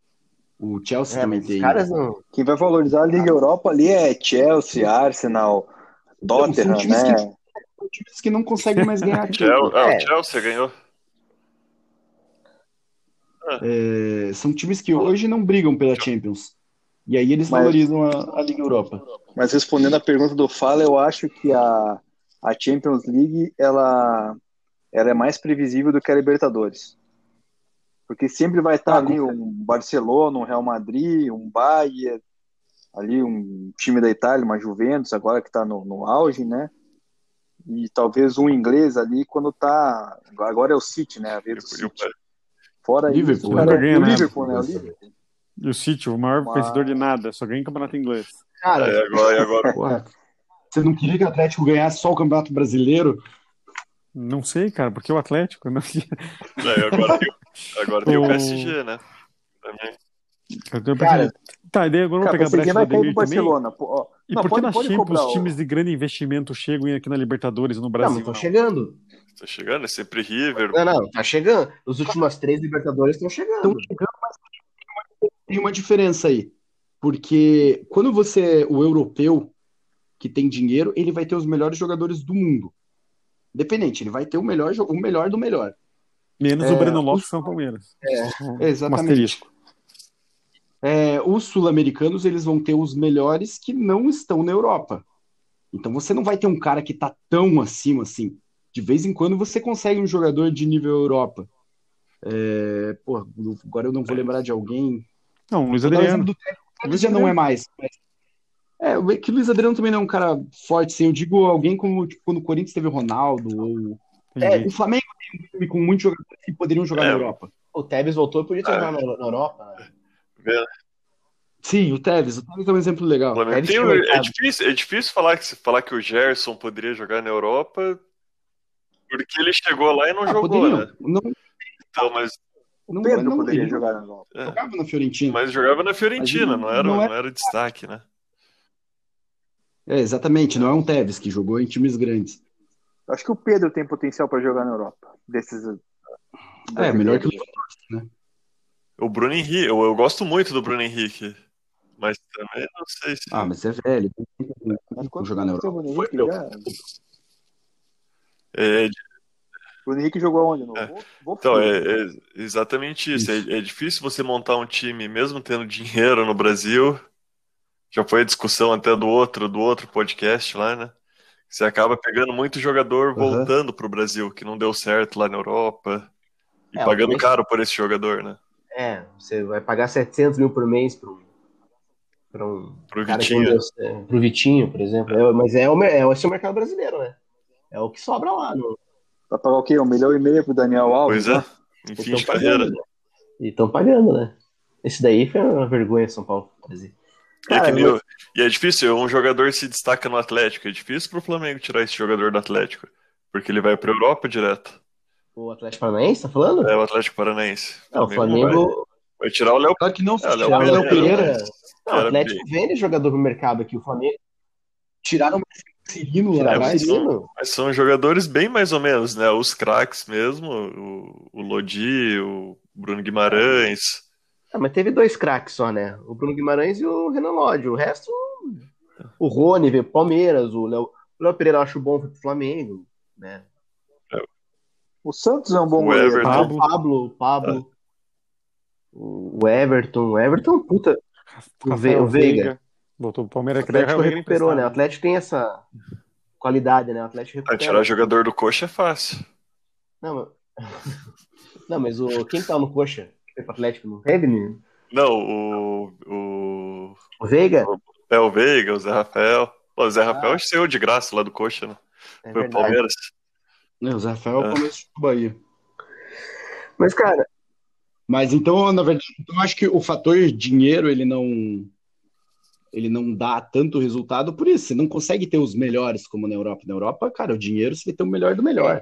O Chelsea É, também tem. os caras não. Quem vai valorizar a Liga Europa ali é Chelsea, Arsenal, Tottenham, times né? Times que não conseguem mais ganhar [LAUGHS] título. ah, É. o Chelsea ganhou. É, são times que hoje não brigam pela Champions. E aí eles Mas- valorizam a, a Liga Europa. Mas respondendo a pergunta do Fala, eu acho que a, a Champions League ela, ela é mais previsível do que a Libertadores. Porque sempre vai estar Ah, ali um Barcelona, um Real Madrid, um Bayern, ali um time da Itália, uma Juventus, agora que está no, no auge, né? E talvez um inglês ali quando tá. Agora é o City, né? A vez do E o- City. Fora Liverpool, isso, né? cara, ganha o. Liverpool, né? O Liverpool. E o City, o maior Mas- vencedor de nada, só ganha em campeonato inglês. Cara, É, agora, e agora [LAUGHS] Porra, você não queria que o Atlético ganhasse só o Campeonato Brasileiro? Não sei, cara, porque o Atlético. Não... é, agora tem, agora tem o O- PSG, né? Também. Eu tenho Cara, Tá, e daí agora vamos pegar o a brecha do Ademir. Barcelona. Pô, ó. E Não, por que na pode Champions cobrar o- times de grande investimento chegam aqui na Libertadores no não, Brasil? mas estão não? chegando. Tá chegando, é sempre River. Não, não, tá chegando. Os últimos três Libertadores estão chegando. Estão chegando, mas tem uma diferença aí. Porque quando você, o europeu que tem dinheiro, ele vai ter os melhores jogadores do mundo. Independente, ele vai ter o melhor, o melhor do melhor. Menos É, o Breno Lopes os- São Palmeiras. Um Exatamente. asterisco. É, os sul-americanos eles vão ter os melhores que não estão na Europa. Então você não vai ter um cara que tá tão acima assim. De vez em quando você consegue um jogador de nível Europa. É, pô, agora eu não vou lembrar de alguém. Não, o Luiz Adriano. do Tevez já não é mais. mas- É, o- que o Luiz Adriano também não é um cara forte, assim. Eu digo alguém como tipo, quando o Corinthians teve o Ronaldo. Ou... Entendi. O Flamengo tem um time com muitos jogadores que poderiam jogar É. na Europa. O Tevez voltou e podia É. jogado na, na Europa. né? Sim, o Tevez. O Tevez é um exemplo legal. O Flamengo tem o- é, difícil, é difícil falar que, falar que o Gerson poderia jogar na Europa porque ele chegou lá e não Ah, jogou, poderiam. né? Não, Então, mas, não, Pedro não, poderia ele jogar na Europa. é, jogava na Fiorentina. mas jogava na Fiorentina, não era, não não é- era destaque, né? É, exatamente, não é um Tevez que jogou em times grandes. Acho que o Pedro tem potencial para jogar na Europa. Desses. É, melhor que o O Bruno Henrique, eu, eu gosto muito do Bruno Henrique, mas também não sei se. Ah, mas é velho. Tem Mas que quantos jogar na o Europa. Bruno Henrique já? É, O Bruno Henrique jogou onde? No É. Então, é, é exatamente isso. É, é difícil você montar um time, mesmo tendo dinheiro no Brasil. Já foi a discussão até do outro, do outro podcast lá, né? Você acaba pegando muito jogador voltando pro Brasil, que não deu certo lá na Europa. E É, pagando caro por esse jogador, né? É, você vai pagar 700 mil por mês para um, pra um Pro Vitinho. não deu certo. Pro Vitinho, por exemplo. É, mas é o, é, esse é o mercado brasileiro, né? É o que sobra lá. No, Vai pagar o quê? Um milhão e meio pro Daniel Alves? Pois é, né? em e fim tão de carreira. né? E estão pagando, né? Esse daí foi uma vergonha São Paulo. E é, que Cara, nem mas- o- e é difícil, um jogador se destaca no Atlético. É difícil pro Flamengo tirar esse jogador do Atlético. Porque ele vai pra Europa direto. O Atlético Paranaense, tá falando? É o Atlético Paranaense. Não, o Vai, Flamengo. vai tirar o Léo Claro que não, É, Léo tiraram o Léo Pereira. Não, o Atlético vende jogador pro mercado aqui. O Flamengo Tiraram o Cirino lá o atrás. Mas são jogadores bem mais ou menos, né? Os craques mesmo, o, o Lodi, o Bruno Guimarães. Ah, mas teve dois craques só, né? O Bruno Guimarães e o Renan Lodge. O resto, o Rony veio pro Palmeiras, o Léo, o Léo Pereira eu acho bom pro Flamengo, né? O Santos é um bom O goleiro. Everton. né? O Pablo, o Pablo, o Everton, o Everton, puta, o, Ve- o Veiga. Voltou pro O Palmeiras, Atlético o Veiga recuperou, né? O. Atlético tem essa qualidade, né? O Atlético Pra recupera. tirar jogador do coxa é fácil. Não, mas... [LAUGHS] Não, mas o... quem tá no coxa? Foi pro Atlético? Não teve, menino? Não, o, o. O Veiga? É o Veiga, o Zé Rafael. Pô, o Zé Rafael saiu de graça lá do coxa, né? É Foi o verdade. Palmeiras. Não, o Zé Rafael é É. o começo do Bahia. Mas, cara, Mas então, na verdade, então eu acho que o fator dinheiro, ele não ele não dá tanto resultado por isso. Você não consegue ter os melhores como na Europa. Na Europa, cara, o dinheiro você vai ter o melhor do melhor.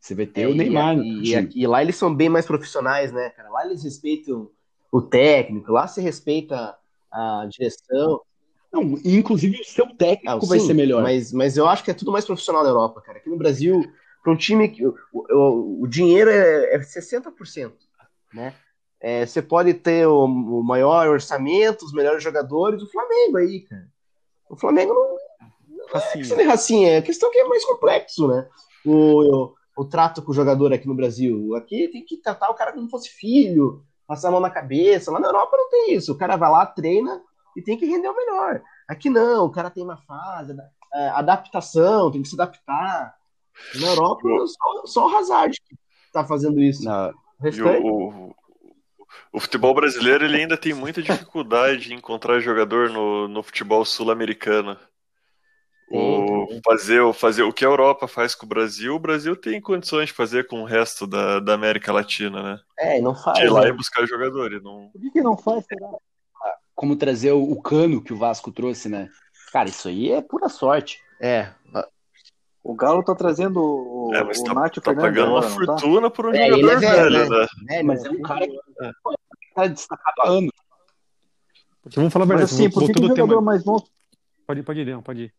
Você vai ter É, o Neymar. E, no e, time. e lá eles são bem mais profissionais, né, cara? Lá eles respeitam o técnico, lá se respeita a direção. Não, inclusive o seu técnico Ah, vai sim, ser melhor. Mas, mas eu acho que é tudo mais profissional na Europa, cara. Aqui no Brasil, para um time que o, o, o dinheiro é, é 60%, né? É, você pode ter o, o maior orçamento, os melhores jogadores, o Flamengo aí, cara. O Flamengo não, não é Assim, questão de racinha, é questão que é mais complexo, né? O, o, o trato com o jogador aqui no Brasil. Aqui tem que tratar o cara como se fosse filho, passar a mão na cabeça. Lá na Europa não tem isso. O cara vai lá, treina e tem que render o melhor. Aqui não, o cara tem uma fase, é, adaptação, tem que se adaptar. Na Europa, só, só o Hazard que tá fazendo isso. O o, o, futebol brasileiro ele ainda tem muita dificuldade em encontrar jogador no, no futebol sul-americano. O, fazer, o- fazer o que a Europa faz com o Brasil, o Brasil tem condições de fazer com o resto da, da América Latina, né? é, não faz. De ir lá né? e buscar jogadores. Não... Por que, que não faz, será? Como trazer o, o cano que o Vasco trouxe, né? Cara, isso aí é pura sorte. É, O Galo tá trazendo o, É, mas o tá, Nacho tá Fernandes pagando uma tá? fortuna por um É, ele jogador é velho, velho, né? né? é, Mas é um cara que tá destacado há anos. Porque vamos falar a Mas verdade, assim, por que, que jogador tema. mais novo. Pode ir, pode ir, Leão, pode ir.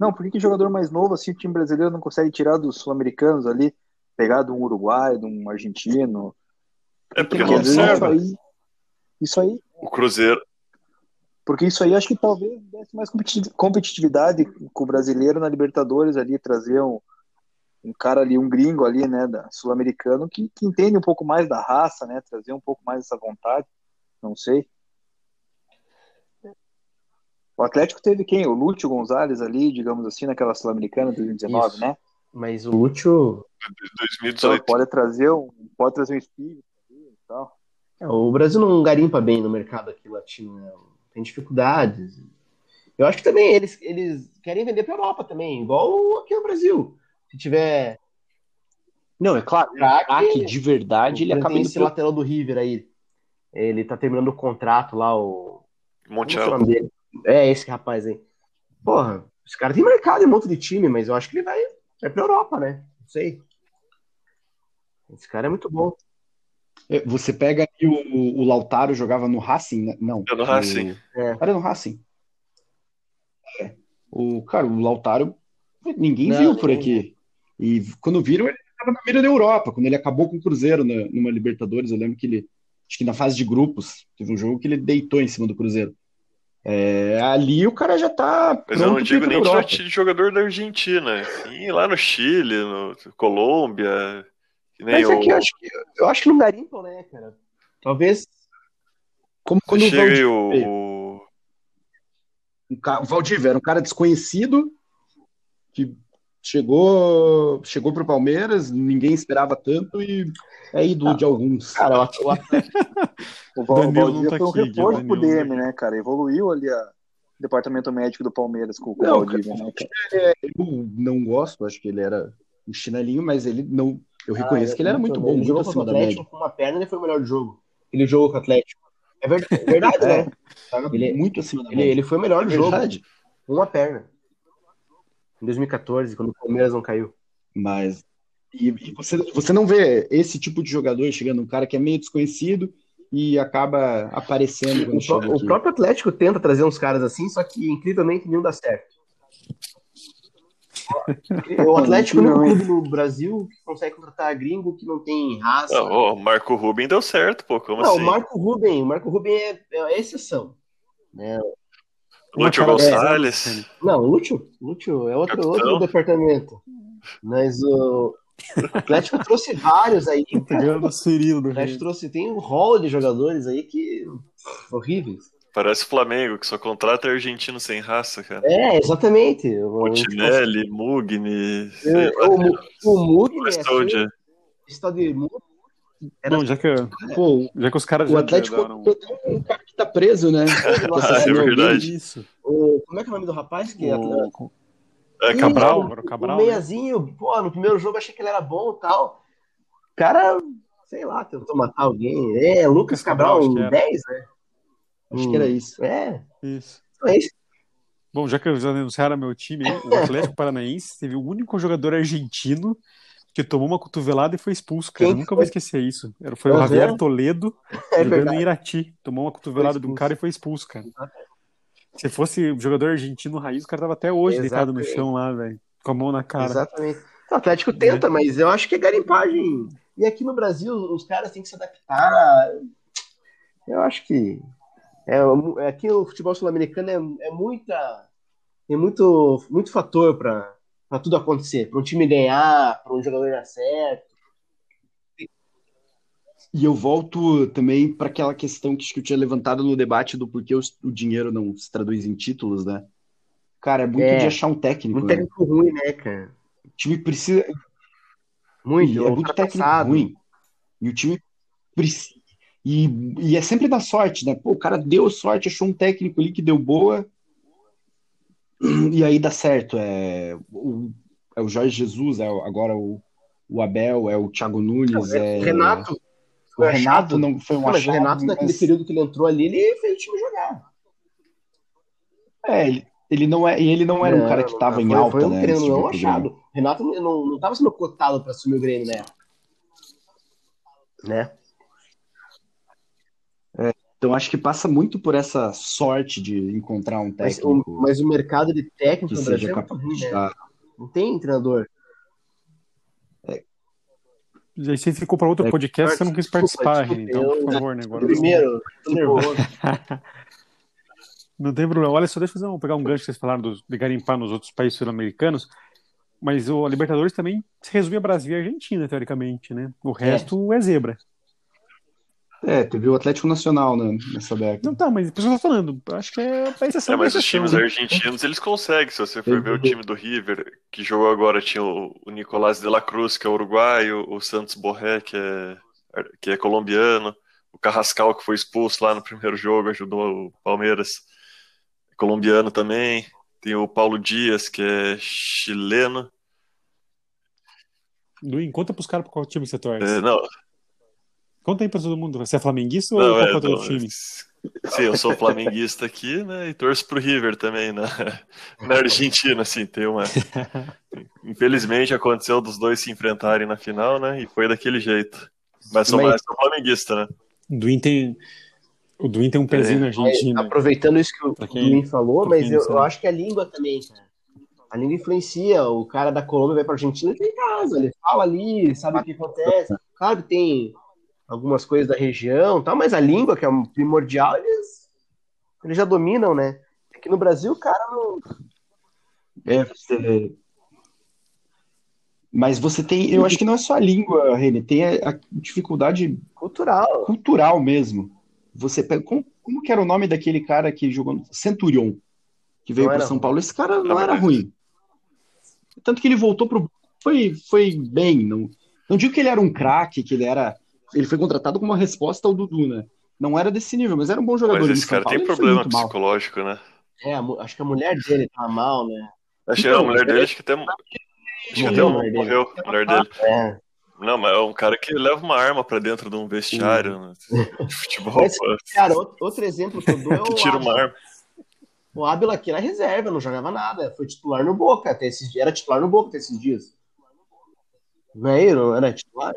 Não, por que, que jogador mais novo, assim, o time brasileiro não consegue tirar dos sul-americanos ali, pegar de um uruguaio, de um argentino? É porque Porque não serve. aí, isso aí, O Cruzeiro. porque isso aí acho que talvez desse mais competi- competitividade com o brasileiro na Libertadores ali, trazer um, um cara ali, um gringo ali, né, da sul-americano, que, que entende um pouco mais da raça, né, trazer um pouco mais essa vontade, não sei. O Atlético teve quem? O Lúcio Gonzalez ali, digamos assim, naquela Sul-Americana de 2019, Isso. né? mas o Lúcio. Então 2018. pode trazer um, pode trazer um espírito ali e tal. É, o Brasil não garimpa bem no mercado aqui latino, né? tem dificuldades. Eu acho que também eles, eles querem vender para Europa também, igual aqui no Brasil. Se tiver Não, é claro. craque, Craque de verdade, ele tem acaba indo esse pro... lateral do River aí. Ele tá terminando o contrato lá, o. É o Montiel. nome dele? É, esse rapaz aí. Porra, esse cara tem mercado em um monte de time, mas eu acho que ele vai, vai pra Europa, né? Não sei. Esse cara é muito bom. É, Você pega aí o, o Lautaro jogava no Racing, né? Não. É no Racing. O... É. Era no Racing. É. O, cara, o Lautaro, ninguém Não, viu por aqui. E quando viram, ele estava na mira da Europa. Quando ele acabou com o Cruzeiro na, numa Libertadores, eu lembro que ele, acho que na fase de grupos, teve um jogo que ele deitou em cima do Cruzeiro. É, ali o cara já tá Mas eu não pronto digo nem pra de, Europa. de jogador da Argentina. Sim, lá no Chile, no Colômbia. Mas o, aqui eu acho que, eu acho que não garimpam, né, cara? Talvez. Como quando o chega aí Valdívia, o, o- um ca- o Valdívia era um cara desconhecido que chegou chegou pro Palmeiras, ninguém esperava tanto e é ídolo de alguns. Cara, [LAUGHS] o, o. O, o Valdívia tá foi um reforço pro DM, tá né, cara? Evoluiu ali a o departamento médico do Palmeiras com, com Não, o Valdívia, né, cara? Eu não gosto, acho que ele era um chinelinho, mas ele não. Eu reconheço Ah, que ele era muito bom, Ele jogou contra acima o. Atlético com uma perna ele foi o melhor do jogo. Ele jogou com o Atlético. É é verdade, [LAUGHS] né? Ele, Muito acima da ele, ele foi o melhor do jogo. verdade. Com uma perna. Em 2014, quando o Palmeiras não caiu. Mas e, e você, você não vê esse tipo de jogador chegando, um cara que é meio desconhecido e acaba aparecendo O, chega o próprio Atlético tenta trazer uns caras assim, só que incrivelmente nenhum dá certo. O [LAUGHS] Atlético é o único clube no Brasil que consegue contratar gringo que não tem raça. Não, o Marco Ruben deu certo, pô. Como Não, assim? o Marco Ruben, o Marco Ruben é, é a exceção. Né? Lúcio Gonçalves. Não, Lúcio, Lúcio é outro, Capitão. outro departamento. Mas o o Atlético trouxe vários aí. [LAUGHS] cara. O Atlético trouxe, tem um rol de jogadores aí que horríveis. Parece o Flamengo, que só contrata argentino sem raça, cara. É, exatamente. O, Montinelli, Mugni, o, o, o Mugni é assim, esse tal de Mugni, era Bom, já que, Pô, já que os caras o já Atlético deram- é um cara que tá preso, né? [LAUGHS] Nossa, Ah, é verdade. Isso. o- como é que é o nome do rapaz? Que é O, É, Ih, Cabral? o- Agora o Cabral, O meiazinho, pô, no primeiro jogo eu achei que ele era bom e tal. O cara, sei lá, tentou matar alguém. É, Lucas Cabral, Cabral, acho um que era. 10, né? Acho que era isso. É, Isso. então é isso. Bom, já que já anunciaram meu time, o [LAUGHS] Atlético Paranaense teve o único jogador argentino que tomou uma cotovelada e foi expulso, cara. Quem Eu nunca foi? vou esquecer isso. Era- Foi o Uhum. Javier Toledo É jogando verdade. em Irati. Tomou uma cotovelada de um cara e foi expulso, cara. Se fosse jogador argentino raiz, o cara tava até hoje deitado no Exatamente. chão lá, velho. Com a mão na cara. Exatamente. O Atlético tenta, mas eu acho que é garimpagem. E aqui no Brasil, os caras têm que se adaptar. a- Eu acho que. É, é- aqui o futebol sul-americano é, é muita. Tem muito, muito fator para tudo acontecer. Para um time ganhar, para um jogador dar certo. E eu volto também para aquela questão que eu tinha levantado no debate do porquê os- o dinheiro não se traduz em títulos, né? Cara, é muito É. de achar um técnico, Muito né? técnico ruim, né, cara? O time precisa. Muito. E é muito técnico ruim. E o time precisa. E, e é sempre da sorte, né? Pô, o cara deu sorte, achou um técnico ali que deu boa. E aí dá certo. É o, é o Jorge Jesus, é o- agora o, o Abel, é o Thiago Nunes. É... O Renato. O Renato não foi um Não, mas o achado, Renato, naquele mas- período que ele entrou ali, ele fez o time jogar. É, ele, ele não é, e ele não era um cara que Não, estava não, em alta, foi um né? não tipo achado. Renato não, não tava sendo cotado para assumir o Grêmio, né? Né? Então acho que passa muito por essa sorte de encontrar um Mas, técnico o, mas o mercado de técnico que no Brasil seja é muito capaz ruim, de né? dar. Não tem treinador. E aí você ficou para outro É, podcast, você não quis desculpa, participar, desculpa. Então, eu- por favor, né? Agora Primeiro, tô nervoso. [LAUGHS] Não tem problema. Olha só, deixa eu fazer um- pegar um gancho que vocês falaram dos- de garimpar nos outros países sul-americanos. Mas o a Libertadores também se resume a Brasil e Argentina, teoricamente, né? O resto é, zebra. É, teve o Atlético Nacional né, nessa década. Não tá, mas por isso que eu tô falando. Acho que é a exceção É, mas os times né? argentinos, eles conseguem. Se você for ver o time do River, que jogou agora, tinha o, o Nicolás de la Cruz, que é uruguaio, o Santos Borré, que é, que é colombiano, o Carrascal, que foi expulso lá no primeiro jogo, ajudou o Palmeiras, é colombiano também. Tem o Paulo Dias, que é chileno. Duin, conta pros caras pra qual time você torce. É, não, Conta aí pra todo mundo. Você é flamenguista ou não, é, é não, time? [LAUGHS] Sim, eu sou flamenguista aqui, né? E torço pro River também na, [LAUGHS] na Argentina, assim, tem uma. [LAUGHS] Infelizmente aconteceu dos dois se enfrentarem na final, né? E foi daquele jeito. Mas sou Mas- mais sou flamenguista, né? O Duin tem. O Duin tem um pezinho na Argentina. Aproveitando isso que o quem- Luiz falou, mas eu, eu acho que a língua também, cara. A língua influencia. O cara da Colômbia vai pra Argentina e tem em casa. Ele fala ali, sabe o que acontece. Claro que tem algumas coisas da região, tal, mas a língua, que é um primordial, eles, eles já dominam, né? Aqui no Brasil, o cara não. É, você... Mas você tem, eu acho que não é só a língua, Reni, tem a, a dificuldade Cultural. cultural mesmo. Você pega, como, como que era o nome daquele cara que jogou Centurion, que veio para São. Paulo? Esse cara não era ruim. Tanto que ele voltou pro foi foi bem, não, não digo que ele era um craque, que ele era, ele foi contratado como uma resposta ao Dudu, né? Não era desse nível, mas era um bom jogador. Mas esse cara Paulo tem problema muito mal. psicológico, né? É, acho que a mulher dele tá mal, né? Acho que Então, a mulher dele, acho que até. Acho que até Morreu a mulher dele. morreu a mulher dele. É. Não, mas é um cara que leva uma arma pra dentro de um vestiário né? de futebol, Mas, Cara, outro, exemplo que eu dou é [LAUGHS] que o tira uma arma. O Ábila aqui era reserva, não jogava nada. Foi titular no Boca até esses dias. Era titular no Boca até esses dias. Não é? Não era titular?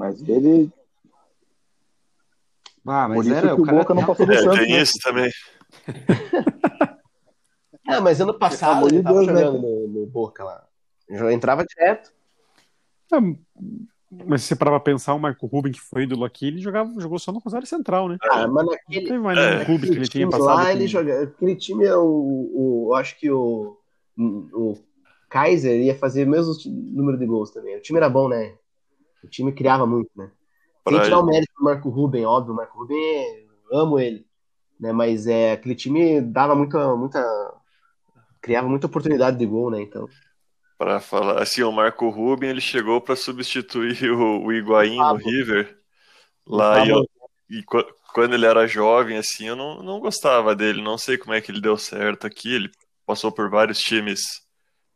Mas ele. Ah, Por mas isso era, que o o cara Boca não passou do É, Santos, tem né? isso também. [LAUGHS] Ah, mas ano passado ele tava Deus, né, jogando no, no Boca lá. Já entrava direto. É, mas se você parar pra pensar, o Marco Ruben, que foi ídolo aqui, ele jogava, jogou só no Rosário Central, né? Ah, mas Não naquele, teve mais É. clube que ele tinha time passado. lá, ele joga... aquele time é o, o. Eu acho que o. O Kaiser ia fazer o mesmo número de gols também. O time era bom, né? O time criava muito, né? Sem Pra- tirar o mérito do Marco Ruben, óbvio. O Marco Ruben, amo ele. Né? Mas é, aquele time dava muita, muita. Criava muita oportunidade de gol, né? Então. Pra falar assim, o Marco Ruben ele chegou pra substituir [LAUGHS] o, o Higuaín no. River lá e, eu- e qu- quando ele era jovem assim, eu não, não gostava dele, não sei como é que ele deu certo aqui, ele passou por vários times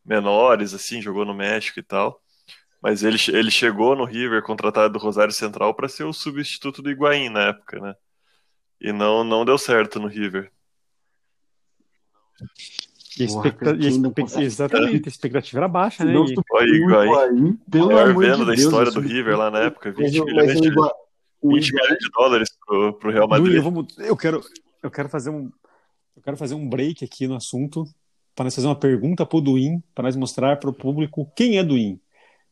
menores assim, jogou no México e tal. Mas ele, ele chegou no River contratado do Rosário Central pra ser o substituto do Higuaín na época, né? E não não deu certo no River. E expecta- expect- Exatamente, a expectativa era baixa, né? Não, E- o Higuaín, pelo maior amor de venda da Deus, história isso- do River lá na época, 20 Mas, o- milhões mas de, Igua, o 20 Higuaín- milhões de dólares pro, pro Real Madrid. vamos, eu quero, eu quero fazer um, eu quero fazer um break aqui no assunto para nós fazer uma pergunta pro Duin, para nós mostrar para o público quem é Duin.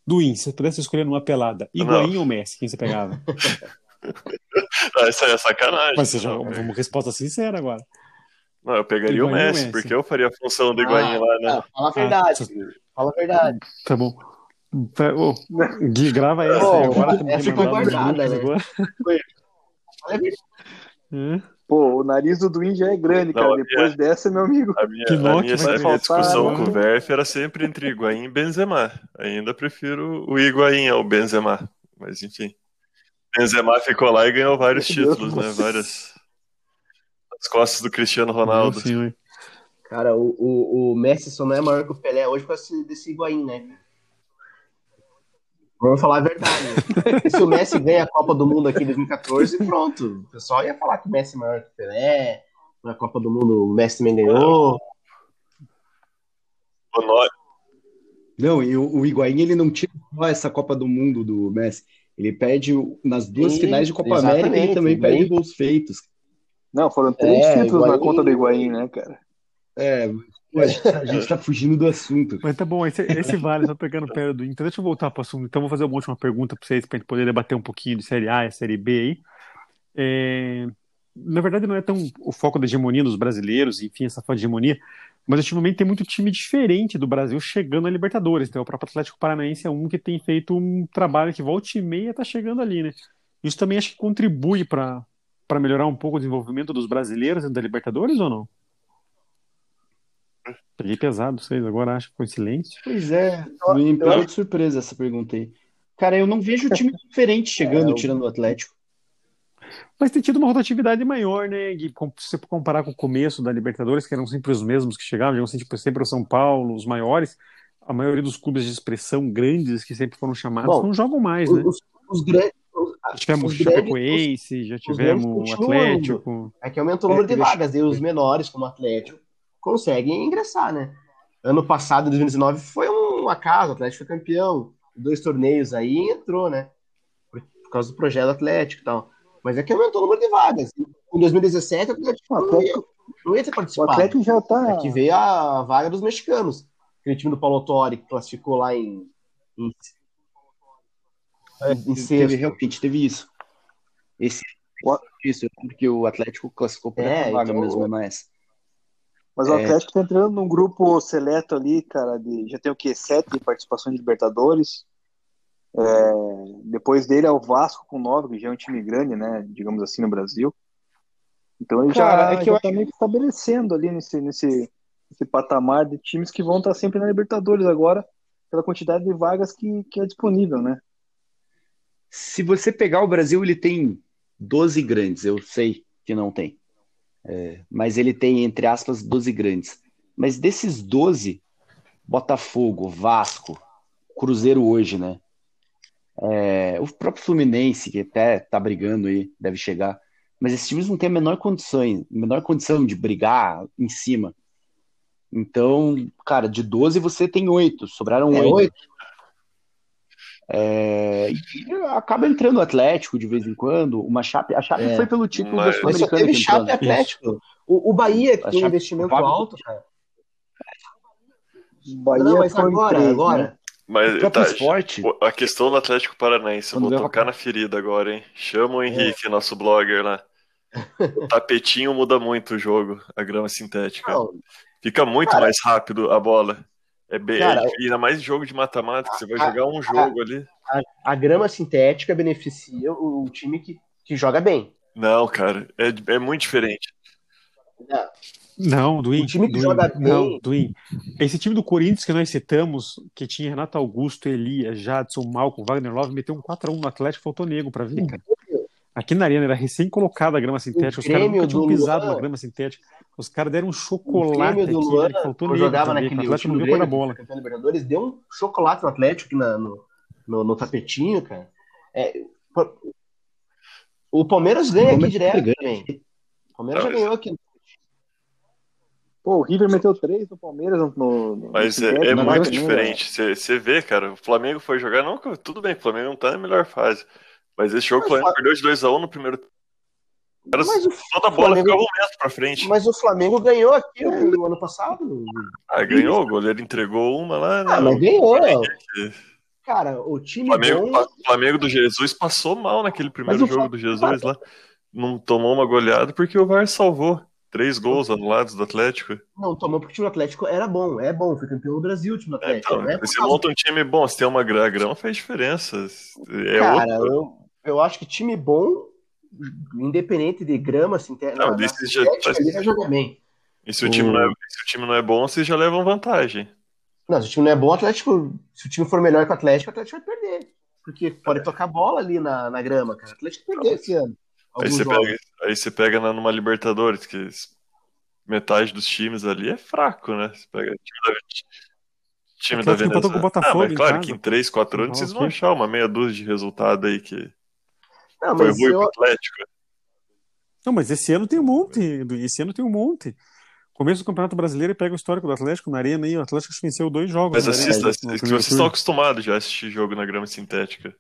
Duin, se você pudesse escolher numa pelada, Higuaín ou Messi, quem você pegava? [LAUGHS] Ah, isso aí é sacanagem. Mas Não, uma resposta sincera agora. Não, eu pegaria Higuaín o Messi, Messi? porque eu faria a função do Higuaín Ah, lá, né? ah, fala a verdade. Fala a verdade. Tá bom. Ô, Gui, grava essa aí agora. essa ficou mandar nos guardada, né? agora. Verdade. É. Pô, o nariz do Duin já é grande, Não, cara. a Depois dessa, meu amigo. A minha, Que a note minha, vai a minha faltar, discussão né? com o Verf era sempre entre Higuaín e Benzema. Ainda prefiro o Higuaín ao Benzema. Mas enfim. Benzema ficou lá e ganhou vários Meu Deus. títulos, né? Várias. As costas do Cristiano Ronaldo. Sim, ui. Cara, o, o, o Messi só não é maior que o Pelé hoje por causa desse Higuaín, né? Vamos falar a verdade. E [LAUGHS] se o Messi ganha a Copa do Mundo aqui em 2014, pronto. O pessoal ia falar que o Messi é maior que o Pelé. Na Copa do Mundo o Messi também ganhou. Honor- Não, e o, o Higuaín, ele não tira só essa Copa do Mundo do Messi. Ele perde nas duas Sim, finais de Copa América, ele também Higuaín. perde gols feitos. Não, foram três É, títulos na Higuaín- conta do Higuaín, né, cara? É, a gente- a tá fugindo do assunto. Mas tá bom, esse, esse vale, só pegando o pé do Inter. Deixa eu voltar para o assunto. Então, vou fazer uma última pergunta para vocês, para a gente poder debater um pouquinho de Série A e Série B aí. É, na verdade, não é tão o foco da hegemonia dos brasileiros, enfim, essa falta de hegemonia, mas ultimamente tem muito time diferente do Brasil chegando na Libertadores. Então, o próprio Atlético Paranaense é um que tem feito um trabalho que volta e meia tá chegando ali, né? Isso também acho que contribui para melhorar um pouco o desenvolvimento dos brasileiros da Libertadores ou não? Peguei pesado vocês agora, acho que foi silêncio. Pois é, me pegou de surpresa essa pergunta aí. Cara, eu não vejo time diferente [LAUGHS] chegando, É, o- tirando o Atlético. Mas tem tido uma rotatividade maior, né, Gui? Se você comparar com o começo da Libertadores, que eram sempre os mesmos que chegavam, digamos assim, tipo, sempre o São Paulo, os maiores, a maioria dos clubes de expressão grandes que sempre foram chamados Bom, não jogam mais, né? Os, os grandes. Já tivemos os Chapecoense, já os tivemos o Atlético. É que aumenta o número É, de eu acho- vagas, e os menores, como o Atlético, conseguem ingressar, né? Ano passado, 2019, foi um acaso, o Atlético foi campeão. Dois torneios aí entrou, né? Por, por causa do projeto Atlético e tal. Mas é que aumentou o número de vagas. Em 2017, o Atlético O não ia, Atlético, não ia ter o participado. Atlético já tá. É que veio a vaga dos mexicanos. Aquele time do Paulo Torre que classificou lá em, em, em Teve, sexto. realmente, teve isso. Esse, O- isso, porque o Atlético classificou por É, essa vaga então- mesmo, é mais. Mas o É. Atlético tá entrando num grupo seleto ali, cara, de, já tem o quê? Sete participações de Libertadores. É, depois dele é o Vasco com nove, que já é um time grande, né? Digamos assim, no Brasil. Então ele Cara, já, é que já tá meio que estabelecendo ali nesse, nesse, nesse patamar de times que vão estar sempre na Libertadores agora, pela quantidade de vagas que, que é disponível, né? Se você pegar o Brasil, ele tem 12 grandes, eu sei que não tem. É, mas ele tem, entre aspas, 12 grandes. Mas desses 12, Botafogo, Vasco, Cruzeiro hoje, né? É, o próprio Fluminense, que até tá brigando aí, deve chegar. Mas esses times não têm a menor condição, menor condição de brigar em cima. Então, cara, de 12 você tem 8, sobraram É, 8. oito. É, e acaba entrando o Atlético de vez em quando. Uma Chape, a Chape É. foi pelo título Mas- da Sul-Americana teve Chape né? Atlético. O, o Bahia, que A tem um investimento o alto, cara. Bahia Não, mas foi agora, três, né? agora. Mas O tá, esporte. o- a questão do Atlético Paranaense, eu Quando vou tocar na ferida agora, hein? Chama o Henrique, nosso blogger lá. O tapetinho muda muito o jogo, a grama sintética. Não, Fica muito Cara- mais rápido a bola. É bem, Cara, é- ainda mais jogo de mata-mata, que você vai a- jogar um jogo ali. a, a grama sintética beneficia o, o time que, que joga bem. Não, cara, é, é muito diferente. Não, Duim. O time que Duim, joga bem- Não, Duim. Esse time do Corinthians que nós citamos, que tinha Renato Augusto, Elias, Jadson, Malco, Wagner Love, meteu um 4x1 no Atlético, faltou nego pra ver, cara. Aqui na Arena era recém-colocada a grama sintética, os caras nunca tinham do pisado Luan- na grama sintética. Os caras deram um O chocolate aqui, Luan, velho, que faltou nego jogava o naquele Atlético time pôr na bola. campeão Libertadores, deu um chocolate no Atlético na- no, no, no tapetinho, cara. É, o Palmeiras ganha O aqui direto ganha. também. O Palmeiras já Não, ganhou aqui. Pô, o River meteu três no Palmeiras no. no Mas no é, é né? muito Também, diferente. Você vê, cara, o Flamengo foi jogar. Não, tudo bem, o Flamengo não tá na melhor fase. Mas esse jogo o Flamengo perdeu de 2x1 no primeiro. Cara, Mas o toda a bola Flamengo- ficava um metro pra frente. Mas o Flamengo ganhou aqui no ano passado. Ah, ganhou, o goleiro entregou uma lá. né? Ah, mas ganhou. Cara, o time Flamengo, bom. o Flamengo do Jesus passou mal naquele primeiro jogo Fla- do Jesus lá. Não tomou uma goleada porque o VAR salvou. Três gols anulados do Atlético. Não, tomou porque o time do Atlético era bom, é bom, foi campeão do Brasil o time do Atlético. Então, né? Você monta um time bom, se tem uma gra- grama, faz diferença. É Cara, outro. eu, eu acho que time bom, independente de grama, assim, tem, Não, na, na desse já- vai jogar bem. E se o, time não é, se o time não é bom, vocês já levam vantagem. Não, se o time não é bom, o Atlético, se o time for melhor que o Atlético, o Atlético vai perder. Porque pode tocar bola ali na, na grama, cara. O Atlético perdeu esse ano. Aí você, jogos. pega, aí você pega na- numa Libertadores, que metade dos times ali é fraco, né? Você pega o time da, time da Venezuela. com o Botafogo ah, mas claro casa. que em 3, 4 anos Ah, vocês vão achar uma meia dúzia de resultado aí que Não, foi mas ruim eu, pro Atlético. Não, mas esse ano tem um monte. Esse ano tem um monte. Começo do Campeonato Brasileiro e pega o histórico do Atlético na arena aí. O Atlético venceu dois jogos. Mas arena, assista, é primeiro vocês estão acostumados já a assistir jogo na grama sintética.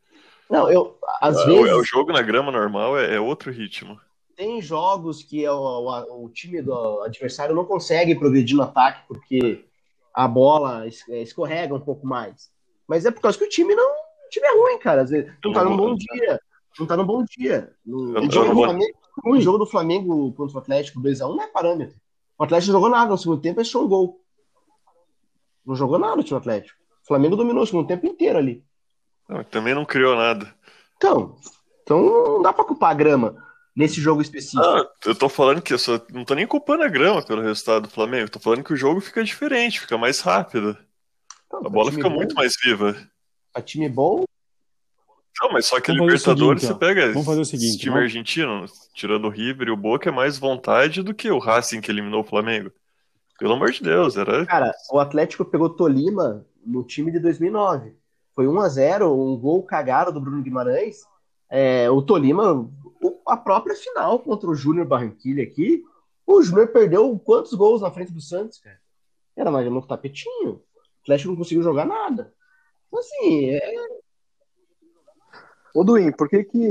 não, eu, às É, o- vezes, é o jogo na grama normal é, é outro ritmo. tem jogos que é o, o- o time do adversário não consegue progredir no ataque porque a bola es- é, escorrega um pouco mais. Mas é por causa que o time não. O time é ruim, cara. Às vezes não tá num bom dia. Não tá num bom dia. No, Eu- o, jogo eu vou- Flamengo, o jogo do Flamengo contra o Atlético 2x1 não é parâmetro. O Atlético não jogou nada no segundo tempo e achou um gol. Não jogou nada o time do Atlético. O Flamengo dominou o segundo tempo inteiro ali. Não, também não criou nada. Então, então não dá pra culpar a grama nesse jogo específico. Ah, eu tô falando que eu só não tô nem culpando a grama pelo resultado do Flamengo. Tô falando que o jogo fica diferente, fica mais rápido. Então, A pra bola fica bom- muito mais viva. pra time bom, Não, mas só que a Vamos Libertadores seguinte, você pega Vamos fazer o esse seguinte, time vamos- argentino, tirando o River e o Boca, é mais vontade do que o Racing que eliminou o Flamengo. Pelo amor de Deus, era. Cara, o Atlético pegou Tolima no time de 2009. Foi 1 a 0 um gol cagado do Bruno Guimarães. É, o Tolima, a própria final contra o Júnior Barranquilla aqui, o Júnior perdeu quantos gols na frente do Santos, cara? Era mais no tapetinho. O Atlético não conseguiu jogar nada. Então, assim, é... Ô, Duim, por que que.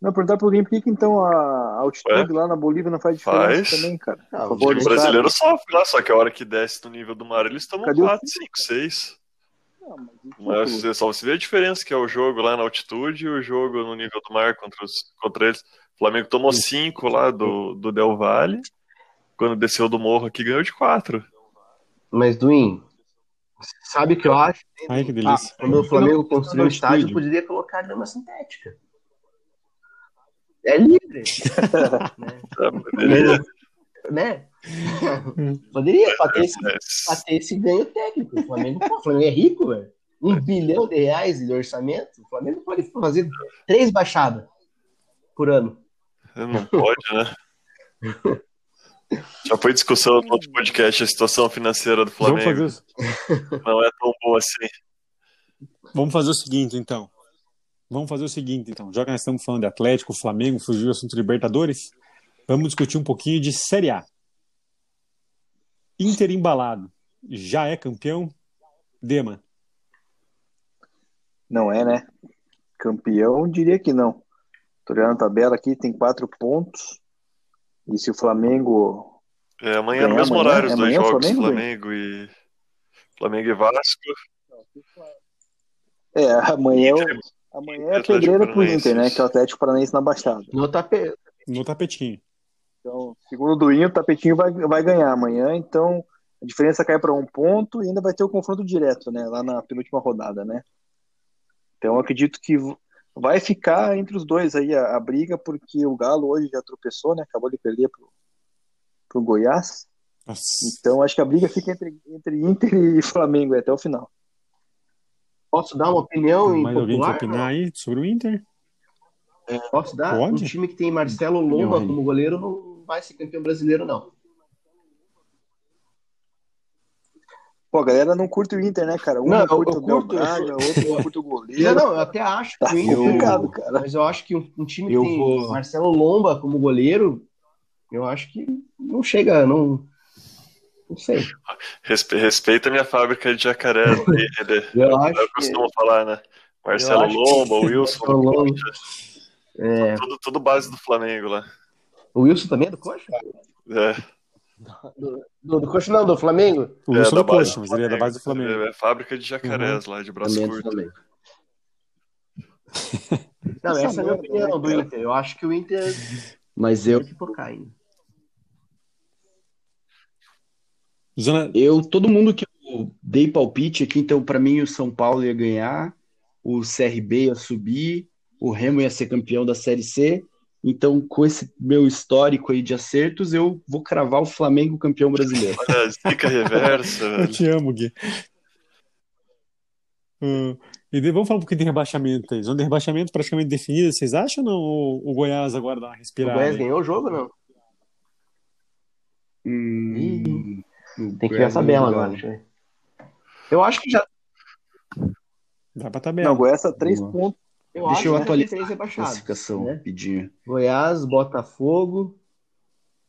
Não, perguntar pro Duim por que que então a altitude lá na Bolívia não faz diferença Faz. também, cara? Ah, o brasileiro sofre lá, só que a hora que desce no nível do mar, eles tomam Cadê o 4, 5, 6. Não, mas você- só você vê a diferença que é o jogo lá na altitude e o jogo no nível do mar contra, os, contra eles. O Flamengo tomou 5 lá do, do Del Valle. Quando desceu do morro aqui, ganhou de 4. Mas, Duim, sabe o que eu acho? Ai, que delícia. Quando o Flamengo Não, construiu o não, estádio, poderia colocar grama sintética. É livre. né? Poderia- [LAUGHS] né? Poderia, pra ter, esse, é, pra ter esse ganho técnico. O Flamengo, pô, o Flamengo é rico, velho. Um bilhão de reais de orçamento. O Flamengo pode fazer três baixadas por ano. Não pode, né? [LAUGHS] Já foi discussão no outro podcast a situação financeira do Vamos Flamengo. fazer, Não é tão boa assim. vamos fazer o seguinte, então. Vamos fazer o seguinte, então. Já que nós estamos falando de Atlético, Flamengo, fugiu o assunto Libertadores, vamos discutir um pouquinho de Série A. Inter embalado. Já é campeão? Dema. Não é, né? Campeão, diria que não. Tô olhando a tabela aqui, tem quatro pontos. E se o Flamengo. É, amanhã no Ganhar mesmo amanhã? horário os É dois o jogos, Flamengo, Flamengo e Flamengo e Vasco. É, amanhã, eu- amanhã é Atlético pedreira pro Inter, né? Que é o Atlético Paranaense na Baixada. No tape... No tapetinho. Então, segundo o Duinho, o Tapetinho vai, vai ganhar amanhã. Então, a diferença cai para um ponto e ainda vai ter o confronto direto, né? Lá na penúltima rodada, né? Então, eu acredito que vai ficar entre os dois aí a, a briga, porque o Galo hoje já tropeçou, né? Acabou de perder pro, pro Goiás. Nossa. Então, acho que a briga fica entre, entre Inter e [LAUGHS] Flamengo até o final. Posso dar uma opinião Mais alguém quer opinar aí sobre o Inter? Posso dar? Pode? Um time que tem Marcelo Lomba como goleiro não vai ser campeão brasileiro, não. Pô, a galera não curte o Inter, né, cara? Um Não, não, eu- curte eu o curto, eu- outro não curte o Não, goleiro. não, eu até acho que Tá o Inter- complicado, cara. Mas eu acho que um, um time que Eu tem vou- Marcelo Lomba como goleiro, eu acho que não chega, não. Não sei. Respe- Respeita a minha fábrica de jacaré. [LAUGHS] Ele, Eu eu, acho que- costumo falar, né? Marcelo acho que- Lomba, Wilson, Marcelo Lomba. É, tudo, tudo base do Flamengo lá. o Wilson também é do Coxa? É, Do, do, do Coxa não, do Flamengo? O é, Wilson da do base Coxa, mas ele é da base do Flamengo. É, é fábrica de jacarés lá, de braço é do curto. Flamengo. [LAUGHS] Não, essa é a minha opinião do? Inter. Eu acho que o Inter [LAUGHS] Mas eu, eu, todo mundo que eu dei palpite aqui, então para mim o São Paulo ia ganhar, o CRB ia subir, o Remo ia ser campeão da Série C. Então, com esse meu histórico aí de acertos, eu vou cravar o Flamengo campeão brasileiro. Olha, zica reversa, [LAUGHS] eu te amo, Gui. Ah, e vamos falar um pouquinho de rebaixamento aí. Zona de rebaixamento praticamente definida, vocês acham ou não? O, o Goiás agora dá uma O respirada? Goiás aí? ganhou o jogo, não? Hum, o Tem que ver a tabela agora. eu ver. Eu acho que já. Dá pra tabela. Não, o Goiás tá três pontos. Eu Deixa acho eu atualizar a classificação né? rapidinho. Goiás, Botafogo,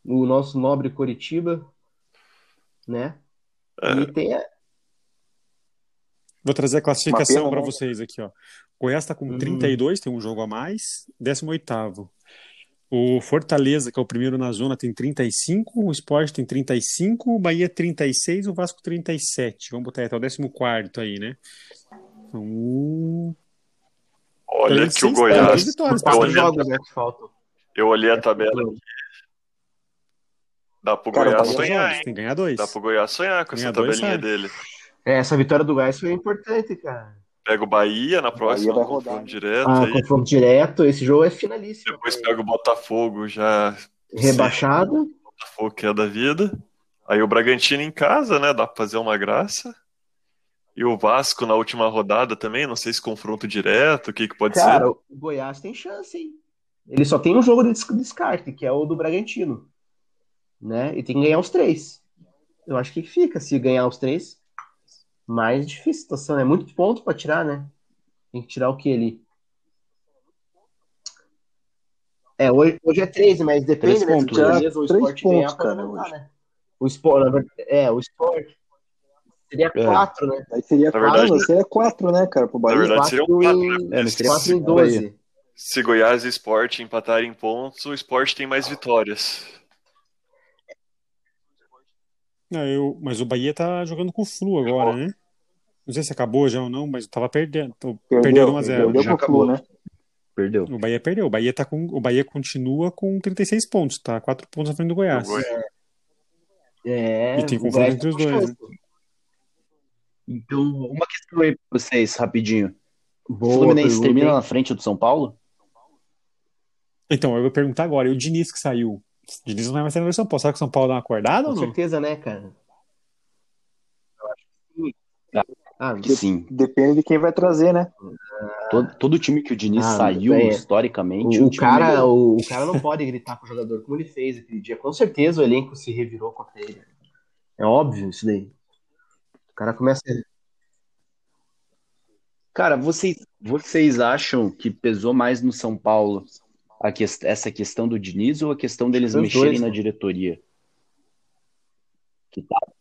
o nosso nobre Coritiba, né? É. E tem a... Vou trazer a classificação para né? vocês aqui, ó. Goiás está com Hum. 32, tem um jogo a mais, 18º. O Fortaleza, que é o primeiro na zona, tem 35, o Sport tem 35, o Bahia 36, o Vasco 37. Vamos botar até o 14º aí, né? Então, um- Olha que o Goiás. vitórias, Eu quatro olhei, jogos né, eu olhei a tabela aqui. Dá pro Cara, Goiás Bahia sonhar, jogos, tem que ganhar dois. Dá pro Goiás sonhar com essa Ganhar dois, tabelinha sai. dele. É, essa vitória do Goiás foi importante, cara. Pega o Bahia na próxima, vai confronto rodar. direto Ah, aí. confronto direto, esse jogo é finalíssimo. Depois pega o Botafogo já. Rebaixado. Botafogo que é da vida. Aí o Bragantino em casa, né? Dá pra fazer uma graça. E o Vasco na última rodada também, não sei se confronto direto, o que que pode Cara, ser. o Goiás tem chance, hein? Ele só tem um jogo de des- descarte, que é o do Bragantino. Né? E tem que ganhar os três. Eu acho que fica se ganhar os três. Mais difícil a situação, né? Muito ponto pra tirar, né? Tem que tirar o que ali? É, hoje, hoje é 13, mas depende, Três né? Pontos, ou o três ganhar, pontos, pode cara, hoje. né? O verdade, é, o Sport seria É. 4, né? Aí seria Na verdade- quatro, seria quatro, né, cara, pro Na Bahia. verdade, seria um 4 quatro, em, né? É, 4 em cinco, Bahia. 12. Se Goiás e Sport empatarem pontos, o Sport tem mais vitórias. Não, eu, mas o Bahia tá jogando com o Flu agora, né? Não sei se acabou já ou não, mas tava perdendo. Perdeu, perdendo 1 a 0 perdeu Já acabou. né? Perdeu. O Bahia perdeu. O Bahia, tá com, o Bahia continua com 36 pontos, tá? 4 pontos à frente do Goiás. Goiás. É, E tem o confronto entre os dois, chance. Então, uma questão aí pra vocês, rapidinho. O Boa Fluminense pergunta, termina hein? na frente do São Paulo? Então, eu vou perguntar agora. E o Diniz que saiu? O Diniz não vai mais sair no São Paulo. Será que o São Paulo dá uma acordada Com ou não? certeza, né, cara? Ah, Sim. Depende de quem vai trazer, né? Todo, todo time que o Diniz Ah, saiu, é. historicamente, o, o o cara, o, o cara não pode gritar com o jogador como ele fez aquele dia. Com certeza o elenco se revirou contra ele. É óbvio isso daí. O cara começa. Cara, vocês, vocês acham que pesou mais no São Paulo a ques- essa questão do Diniz ou a questão deles Os mexerem dois, na né? diretoria? Que tava,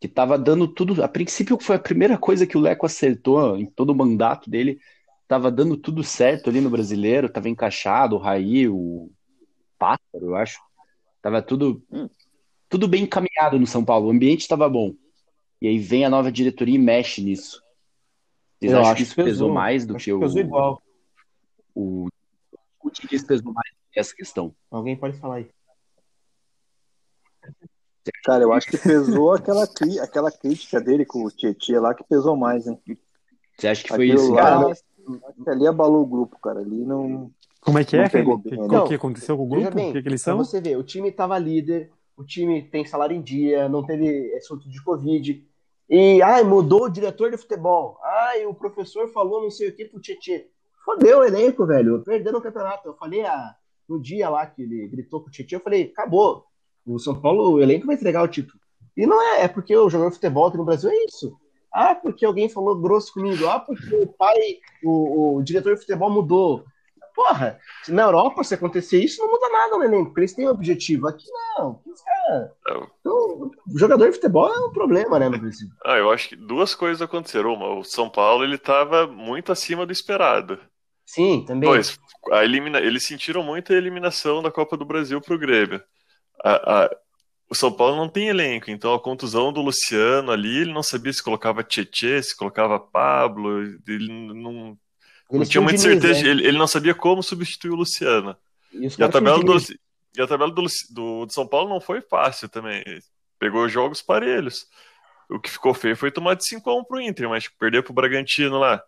que tava dando tudo. A princípio, foi a primeira coisa que o Leco acertou em todo o mandato dele. Tava dando tudo certo ali no brasileiro, tava encaixado, o Raí, o Pássaro, eu acho. Tava tudo, tudo bem encaminhado no São Paulo. O ambiente estava bom. E aí vem a nova diretoria e mexe nisso. Vocês Eu acham acho que isso pesou pesou. mais do que que o, pesou igual. o, o pesou mais nessa questão? Alguém pode falar aí. Cara, eu acho que pesou aquela, cri- aquela crítica dele com o Tietchan lá que pesou mais, hein? Você acha que foi Aquilo isso? lá, cara? acho que ali abalou o grupo, cara. Ali não. Como é que Não é, pegou bem, né? que aconteceu com o grupo? bem, O que, que eles são? você ver, o time tava líder, o time tem salário em dia, não teve assunto de Covid. E, ai, mudou o diretor de futebol. Ai, o professor falou não sei o que pro Tietchan. Fodeu o elenco, velho. Perdendo o campeonato. Eu falei ah, no dia lá que ele gritou com o Tietchan, eu falei, acabou. O São Paulo, o elenco vai entregar o título. E não é, é porque o jogador de futebol aqui no Brasil é isso. Ah, porque alguém falou grosso comigo. Ah, porque o pai, o, o diretor de futebol mudou. Porra, se na Europa, se acontecer isso, não muda nada no elenco, porque eles têm um objetivo. Aqui não. Caras- Então, o jogador de futebol é um problema, né, no Brasil. [LAUGHS] Ah, eu acho que duas coisas aconteceram. Uma, o São Paulo ele estava muito acima do esperado. Sim, também. Dois, a elimina... eles sentiram muito a eliminação da Copa do Brasil pro Grêmio. A- a- O São Paulo não tem elenco, então a contusão do Luciano ali, ele não sabia se colocava Tietê, se colocava Pablo, ele não, não Eles tinha muita Diniz, certeza, né? ele, ele não sabia como substituir o Luciano. E, E a tabela, do, e a tabela do, do, do São Paulo não foi fácil também. Pegou jogos parelhos. O que ficou feio foi tomar de 5x1 pro Inter, mas perder pro Bragantino lá.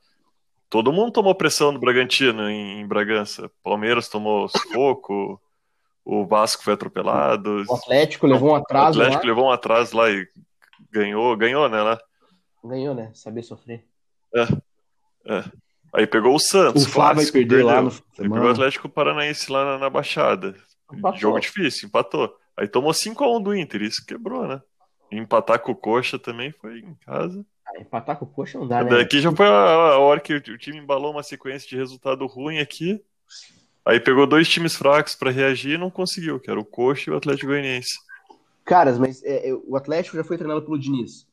Todo mundo tomou pressão do Bragantino em, em Bragança. Palmeiras tomou sufoco, [COUGHS] o Vasco foi atropelado. O Atlético levou um O atraso Atlético lá. levou um atraso lá e ganhou, ganhou, né? Lá. Ganhou, né? Saber sofrer. É. Aí pegou o Santos. O Flá vai perder lá perdeu. no Aí semana. pegou o Atlético Paranaense lá na, na Baixada. Empatou. Jogo difícil, empatou. Aí tomou 5x1 do Inter, isso quebrou, né? Empatar com o Coxa também foi em casa. Ah, empatar com o coxa não dá, né? Daqui já foi a, hora que o, time embalou uma sequência de resultado ruim aqui. Aí pegou dois times fracos pra reagir e não conseguiu, que era o Coxa e o Atlético Goianiense. Caras, mas é, é, o Atlético já foi treinado pelo Diniz.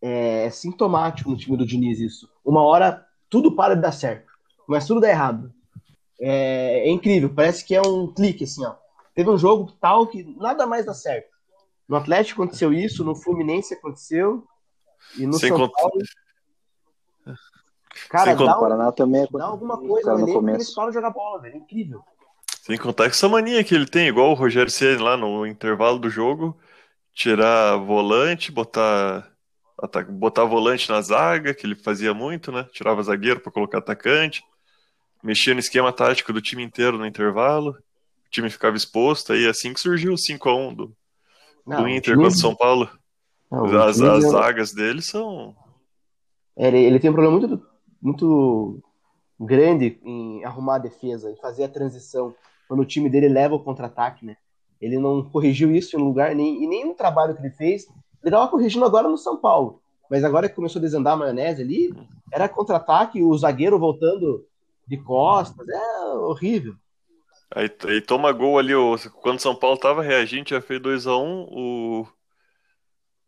É, é sintomático no time do Diniz isso. Uma hora tudo para de dar certo, mas tudo dá errado. É, é incrível, parece que é um clique assim, ó. Teve um jogo tal que nada mais dá certo. No Atlético aconteceu isso, no Fluminense aconteceu e no Sem São contar- Paulo. Cara, Sem contar- dá, O Paraná também é dá alguma coisa no elenco de jogar bola, velho. É incrível. Sem contar que essa mania que ele tem, igual o Rogério Ceni lá no intervalo do jogo, tirar volante, botar botar volante na zaga, que ele fazia muito, né? Tirava zagueiro para colocar atacante, mexia no esquema tático do time inteiro no intervalo, o time ficava exposto, aí assim que surgiu o 5x1 do, Não, do Inter time- contra o São Paulo. Não, As, time as é- zagas dele são. Ele, ele tem um problema muito, muito grande em arrumar a defesa, em fazer a transição. Quando o time dele leva o contra-ataque, né? Ele não corrigiu isso em lugar nem, e nem no trabalho que ele fez. Ele estava corrigindo agora no São Paulo. Mas agora que começou a desandar a maionese ali, era contra-ataque, o zagueiro voltando de costas. É horrível. Aí, aí toma gol ali, o, quando o São Paulo tava reagindo, já fez 2x1, o,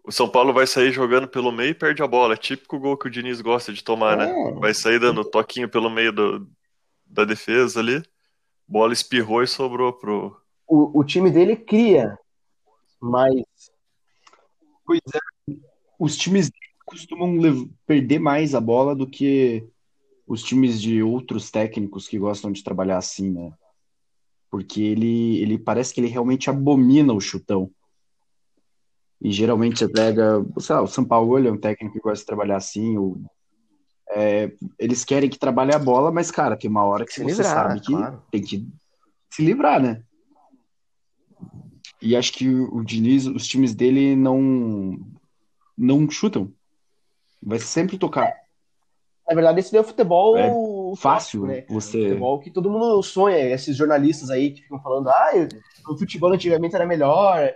o São Paulo vai sair jogando pelo meio e perde a bola. É típico gol que o Diniz gosta de tomar, né? É. Vai sair dando toquinho pelo meio do- da defesa ali. Bola espirrou e sobrou pro. O, o time dele cria, mas Pois é. Os times costumam perder mais a bola do que os times de outros técnicos que gostam de trabalhar assim, né? Porque ele, ele parece que ele realmente abomina o chutão. E geralmente você pega, sei lá, o São Paulo é um técnico que gosta de trabalhar assim. O, é, eles querem que trabalhe a bola, mas, cara, tem uma hora que Se você livrar, sabe que claro. tem que se livrar, né? E acho que o o Diniz, os times dele não não chutam. Vai sempre tocar. na verdade esse daí é o futebol É fácil né? cara? você- O futebol que todo mundo sonha, esses jornalistas aí que ficam falando, ah, o futebol antigamente era melhor.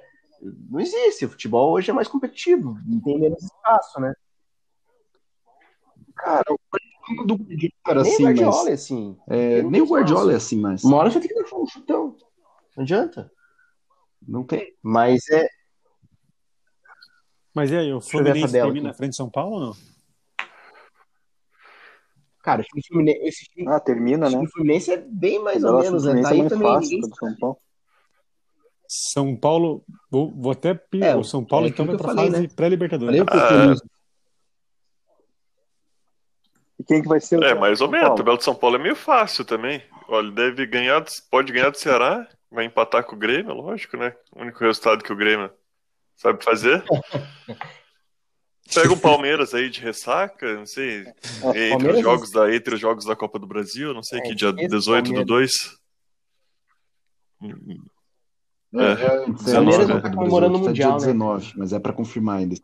Não existe, o futebol hoje é mais competitivo, tem menos espaço, né? Cara, o Guardiola do Guardiola era nem assim, o Guardiola mas é assim. é, nem o tem espaço. Guardiola é assim, mas Uma hora você tem que deixar um chutão. Não adianta. Não tem. Mas é. Mas e aí, o a Fluminense termina na frente de São Paulo ou não? Cara, esse Fluminense, esse time, Ah, termina, né? time Fluminense é bem mais ou menos, o né? Tá é aí muito também. fácil ninguém- o São Paulo. São Paulo, vou, vou até pi- É, o São Paulo é então vai que para falei, fase né? pré-Libertadores. Ah, nisso. E quem que vai ser o É, mais ou menos. A tabela do São Paulo é meio fácil também. Olha, ele deve ganhar, pode ganhar do Ceará, vai empatar com o Grêmio, lógico, né? O único resultado que o Grêmio sabe fazer. Pega o Palmeiras aí de ressaca, não sei, entre Palmeiras- os jogos da, entre os jogos da Copa do Brasil, não sei É, que dia esse 18 do Palmeiras. 2. É, É, antes, Palmeiras a nossa tá Copa do Brasil comemorando o tá Mundial, né? dia 19, mas é pra confirmar ainda.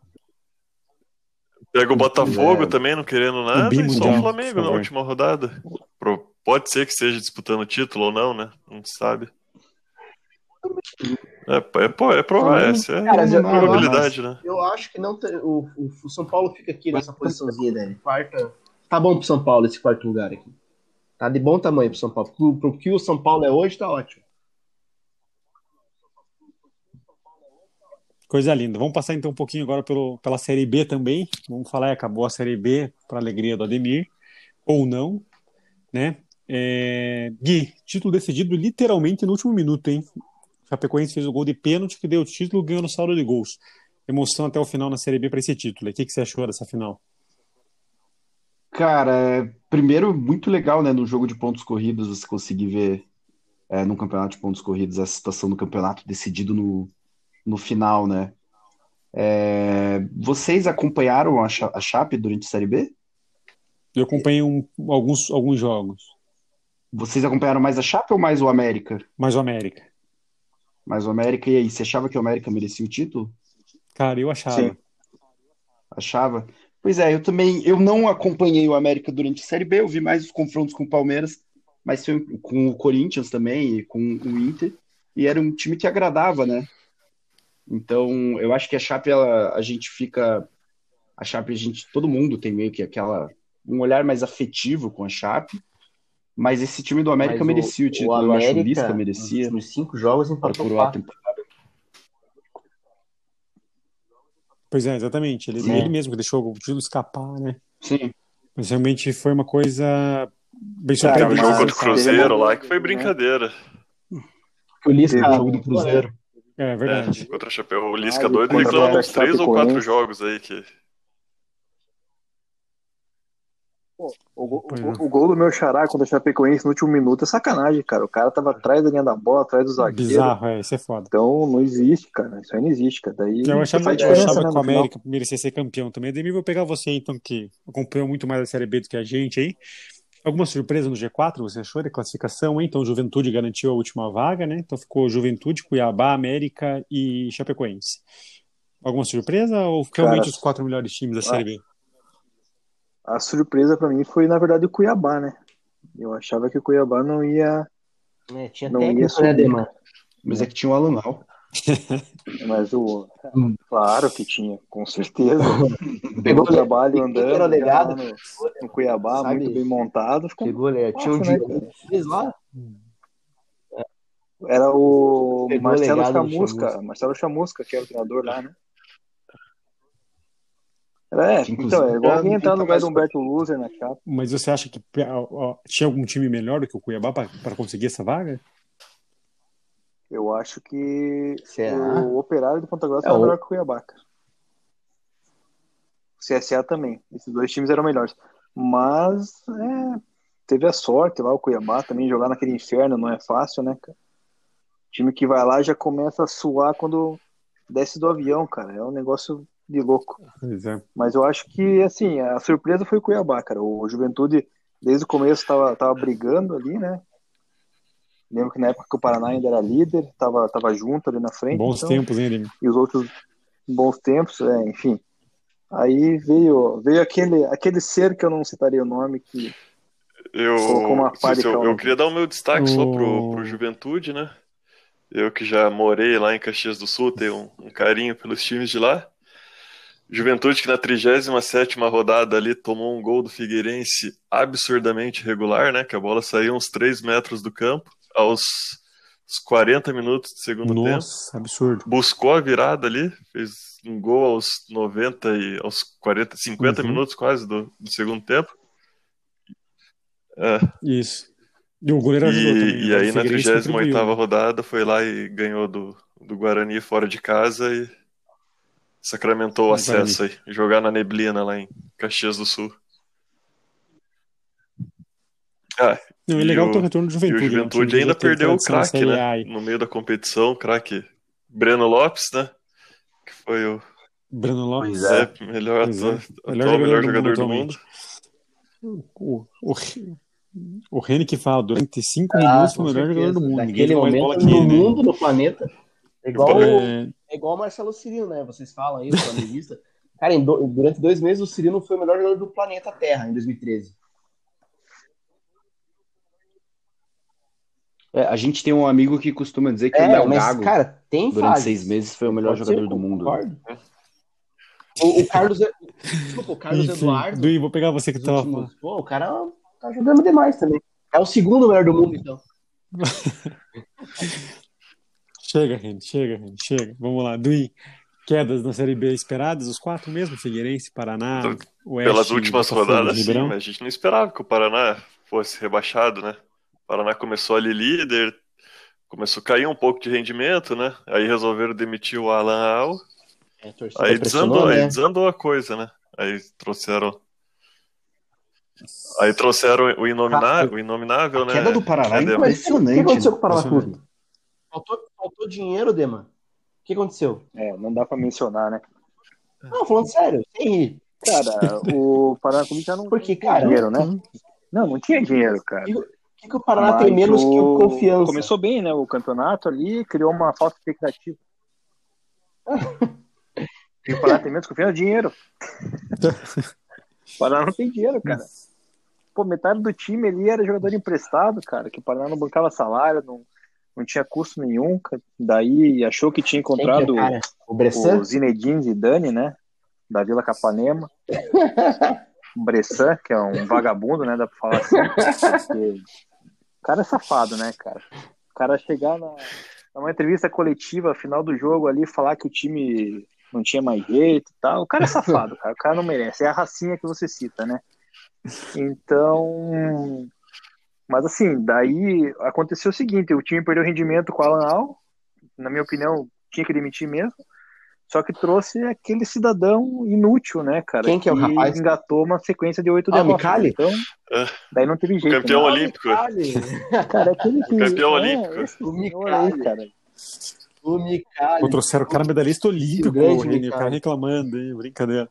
Pega o Botafogo É. também, não querendo nada, e só o Flamengo na última rodada. Pode ser que esteja disputando o título ou não, né? Não se sabe. É, é, pô, é provável, essa é Cara, eu probabilidade, né? Eu acho que não tem- o, o, o São Paulo fica aqui nessa posiçãozinha, né? Quarta. Tá bom pro São Paulo esse quarto lugar aqui. Tá de bom tamanho pro São Paulo. Pro, pro que o São Paulo é hoje, tá ótimo. Coisa linda. Vamos passar então um pouquinho agora pelo, pela Série B também. Vamos falar, acabou a Série B para alegria do Ademir, ou não, né? É... Gui, título decidido literalmente no último minuto, hein? Chapecoense fez o gol de pênalti que deu o título ganhou no saldo de gols. Emoção até o final na Série B para esse título. O que, que você achou dessa final? Cara, é, primeiro, muito legal, né, no jogo de pontos corridos, você conseguir ver é, no campeonato de pontos corridos a situação do campeonato decidido no, no final, né? É, vocês acompanharam a, a Chape durante a Série B? Eu acompanhei um- alguns, alguns jogos, Vocês acompanharam mais a Chape ou mais o América? mais o América. Mais o América, e aí, você achava que o América merecia o título? Cara, eu achava. Sim. Achava? Pois é, eu também, eu não acompanhei o América durante a Série B, eu vi mais os confrontos com o Palmeiras, mas foi com o Corinthians também e com o Inter, e era um time que agradava, né? Então, eu acho que a Chape, ela, a gente fica, a Chape, a gente, todo mundo tem meio que aquela, um olhar mais afetivo com a Chape, mas esse time do América Mas o- merecia o o título, eu acho que o América, Lisca merecia, Nos cinco jogos para empatou a quatro. Pois é, exatamente. Ele, ele mesmo que deixou o título escapar, né? Sim. Mas realmente foi uma coisa bem Teve Cara, o mas- jogo surpreendente. contra o Cruzeiro lá que foi brincadeira. O Lisca Teve o jogo do Cruzeiro. É verdade. Contra a Chapéu. O Lisca Ah, doido contra reclamou uns três ou quatro jogos aí que. O, gol- Pois o- é. o gol do meu xará contra a Chapecoense no último minuto é sacanagem, cara. O cara tava atrás da linha da bola, atrás do zagueiro. Bizarro, é, isso é foda. Então não existe, cara. Isso aí não existe, cara. Daí Eu achava, eu achava né, que o final. América merecia ser campeão também. Ademir, vou pegar você então, que acompanhou muito mais a Série B do que a gente aí. Alguma surpresa no G4 você achou da classificação? hein? Então, o Juventude garantiu a última vaga, né? Então ficou Juventude, Cuiabá, América e Chapecoense. Alguma surpresa ou realmente Cara, os quatro melhores times da Série B? A surpresa pra mim foi, na verdade, o Cuiabá, né? Eu achava que o Cuiabá não ia. É, tinha Não ia técnico, né, subir. Ademar? Mas é que tinha o Alan Al. [LAUGHS] Mas o. Claro que tinha, com certeza. [LAUGHS] Pegou o trabalho andando era o legado? lá no, no Cuiabá, Sabe? muito bem montado. Ficou... Pegou, né? Tinha um né, lá? Era o Pegou o Marcelo. Chamusca. Marcelo Chamusca, que era o treinador lá, né? É, Inclusive, então, é igual alguém entrar no lugar mais do Humberto Loser na chapa. Mas você acha que ó, tinha algum time melhor do que o Cuiabá para conseguir essa vaga? Eu acho que Será? o Operário do Ponta Grossa É, era o- melhor que o Cuiabá, cara. O CSA também. Esses dois times eram melhores. Mas é, teve a sorte lá, o Cuiabá também jogar naquele inferno não é fácil, né, cara? Time que vai lá já começa a suar quando desce do avião, cara. É um negócio de louco. É. Mas eu acho que, assim, a surpresa foi o Cuiabá, cara. O Juventude, desde o começo, tava, tava brigando ali, né? Lembro que na época que o Paraná ainda era líder, tava, tava junto ali na frente. Bons então, tempos, hein, Ademir? E os outros bons tempos, é, enfim. Aí veio, veio aquele, aquele ser que eu não citaria o nome, que Eu, Colocou uma pá eu, eu queria dar o meu destaque só pro, O- pro Juventude, né? Eu que já morei lá em Caxias do Sul, tenho um, um carinho pelos times de lá. Juventude que na 37ª rodada ali tomou um gol do Figueirense absurdamente regular, né? Que a bola saiu uns 3 metros do campo aos, aos 40 minutos do segundo tempo. Nossa, absurdo. Buscou a virada ali, fez um gol aos 90 e aos 40, 50 Uhum. minutos quase do, do segundo tempo. É, Isso. E o goleiro ajudou também. e, e né? Aí na Figueirense 38 contribuiu. rodada foi lá e ganhou do, do Guarani fora de casa e sacramentou o acesso aí. Jogar na neblina lá em Caxias do Sul. Ah, Não, é legal o- ter o retorno do e o Juventude. né? Juventude ainda perdeu o craque, né? No meio da competição, o craque Breno Lopes, né? Que foi o Breno Lopes. É. melhor, Pois é. atual, Melhor atual melhor jogador do do mundo mundo. O, o, o Rene que fala, durante cinco Ah, minutos foi o melhor jogador do mundo. Ninguém Naquele momento no né? mundo, no planeta. É igual, É, é igual o Marcelo Cirino, né? Vocês falam aí, o flamenguista. Cara, em do- durante dois meses o Cirino foi o melhor jogador do planeta Terra em 2013. É, a gente tem um amigo que costuma dizer que o É, Léo mas, Gago, cara, tem durante fases. seis meses, foi o melhor Pode jogador ser, do mundo. concordo. O, o Carlos, desculpa, o Carlos enfim, Eduardo. Dui, vou pegar você que tava últimos- Pô, o cara tá jogando demais também. É o segundo melhor do mundo, então. [LAUGHS] Chega, gente, chega, gente, chega. Vamos lá, Duim. Quedas na Série B esperadas, os quatro mesmo? Figueirense, Paraná, Oeste, Pelas últimas rodadas, sim, mas a gente não esperava que o Paraná fosse rebaixado, né? O Paraná começou ali líder, começou a cair um pouco de rendimento, né? Aí resolveram demitir o Alan Al, É, aí desandou, né? aí desandou a coisa, né? Aí trouxeram. Aí trouxeram o inominável, o inominável A né? queda do Paraná é impressionante. O que aconteceu com o Paraná. Clube? Faltou, faltou dinheiro, Dema. O que aconteceu? É, não dá pra mencionar, né? Não, falando sério, sem rir. Cara, o Paraná Clube já não Porque, tinha cara, dinheiro, né? Não, não tinha dinheiro, cara. O que, que o Paraná Mas tem menos que o confiança? Começou bem, né? O campeonato ali, criou uma falta de expectativa. [LAUGHS] E o Paraná tem menos confiança? Dinheiro. [LAUGHS] O Paraná não tem dinheiro, cara. Pô, metade do time ali era jogador emprestado, cara, que o Paraná não bancava salário, não, não tinha custo nenhum. Daí achou que tinha Quem que é encontrado o cara? O o Zinedine Zidane, né? Da Vila Capanema. O [LAUGHS] Bressan, que é um vagabundo, né? Dá pra falar assim. Porque o cara é safado, né, cara? O cara chegar na, numa entrevista coletiva, final do jogo ali, falar que o time não tinha mais jeito e tal. O cara é safado, cara. O cara não merece. É a racinha que você cita, né? [LAUGHS] Então. Mas assim, daí aconteceu o seguinte: o time perdeu rendimento com o Alan Al. Na minha opinião, tinha que demitir mesmo. Só que trouxe aquele cidadão inútil, né, cara? Quem que é o rapaz? engatou uma sequência de oito Ah, o derrotas. Micali? Então, É. daí não teve jeito. Campeão né? olímpico. [LAUGHS] Cara, aquele que. Campeão é, olímpico. O aí, Micali. cara. O Micali. Trouxeram o cara medalhista olímpico, O o o cara reclamando, hein? Brincadeira.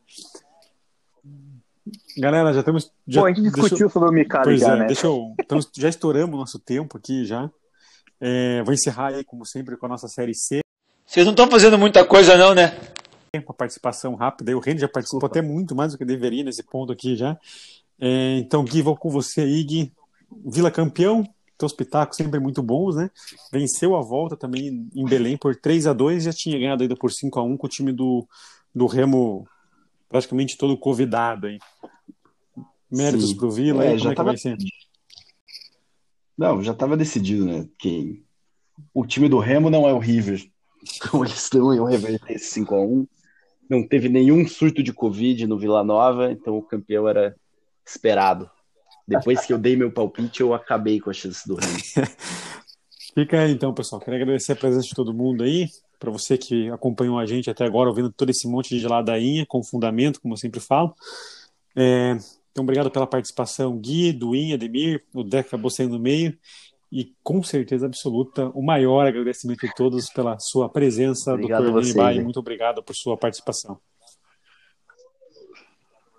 Galera, já temos. Já, Bom, a gente eu- discutiu sobre o Micali Pois já, é, né? deixa eu. estamos- já estouramos o nosso tempo aqui já. É, vou encerrar aí, como sempre, com a nossa série C. Vocês não estão fazendo muita coisa, não, né? Uma participação rápida. O Rendi já participou até muito mais do que deveria nesse ponto aqui já. É, então, Gui, vou com você aí, Gui. Vila campeão, teus pitacos sempre muito bons, né? Venceu a volta também em Belém por 3 a 2 já tinha ganhado ainda por 5 a 1 com o time do, do Remo praticamente todo convidado aí. Méritos Sim. pro Vila, É, já como é que tava- vai ser? Não, já estava decidido, né? Que o time do Remo não é o River. [LAUGHS] Então eles não iam reverter esse 5x1. Não teve nenhum surto de Covid no Vila Nova, então o campeão era esperado. Depois que eu dei meu palpite, eu acabei com a chance do Remo. [LAUGHS] Fica aí então, pessoal. Quero agradecer a presença de todo mundo aí. Para você que acompanhou a gente até agora, ouvindo todo esse monte de ladainha, com fundamento, como eu sempre falo. É, então, obrigado pela participação, Gui, Duim, Ademir. O Deco acabou saindo no meio. E com certeza absoluta, o maior agradecimento de todos pela sua presença, Obrigado Dr. a Vini vocês, Bai. hein? Muito obrigado por sua participação.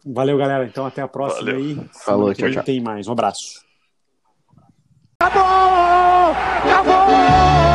Valeu, galera. Então, até a próxima Valeu. aí. Falou, tchau, tchau. Tem mais. Um abraço. Acabou! Acabou!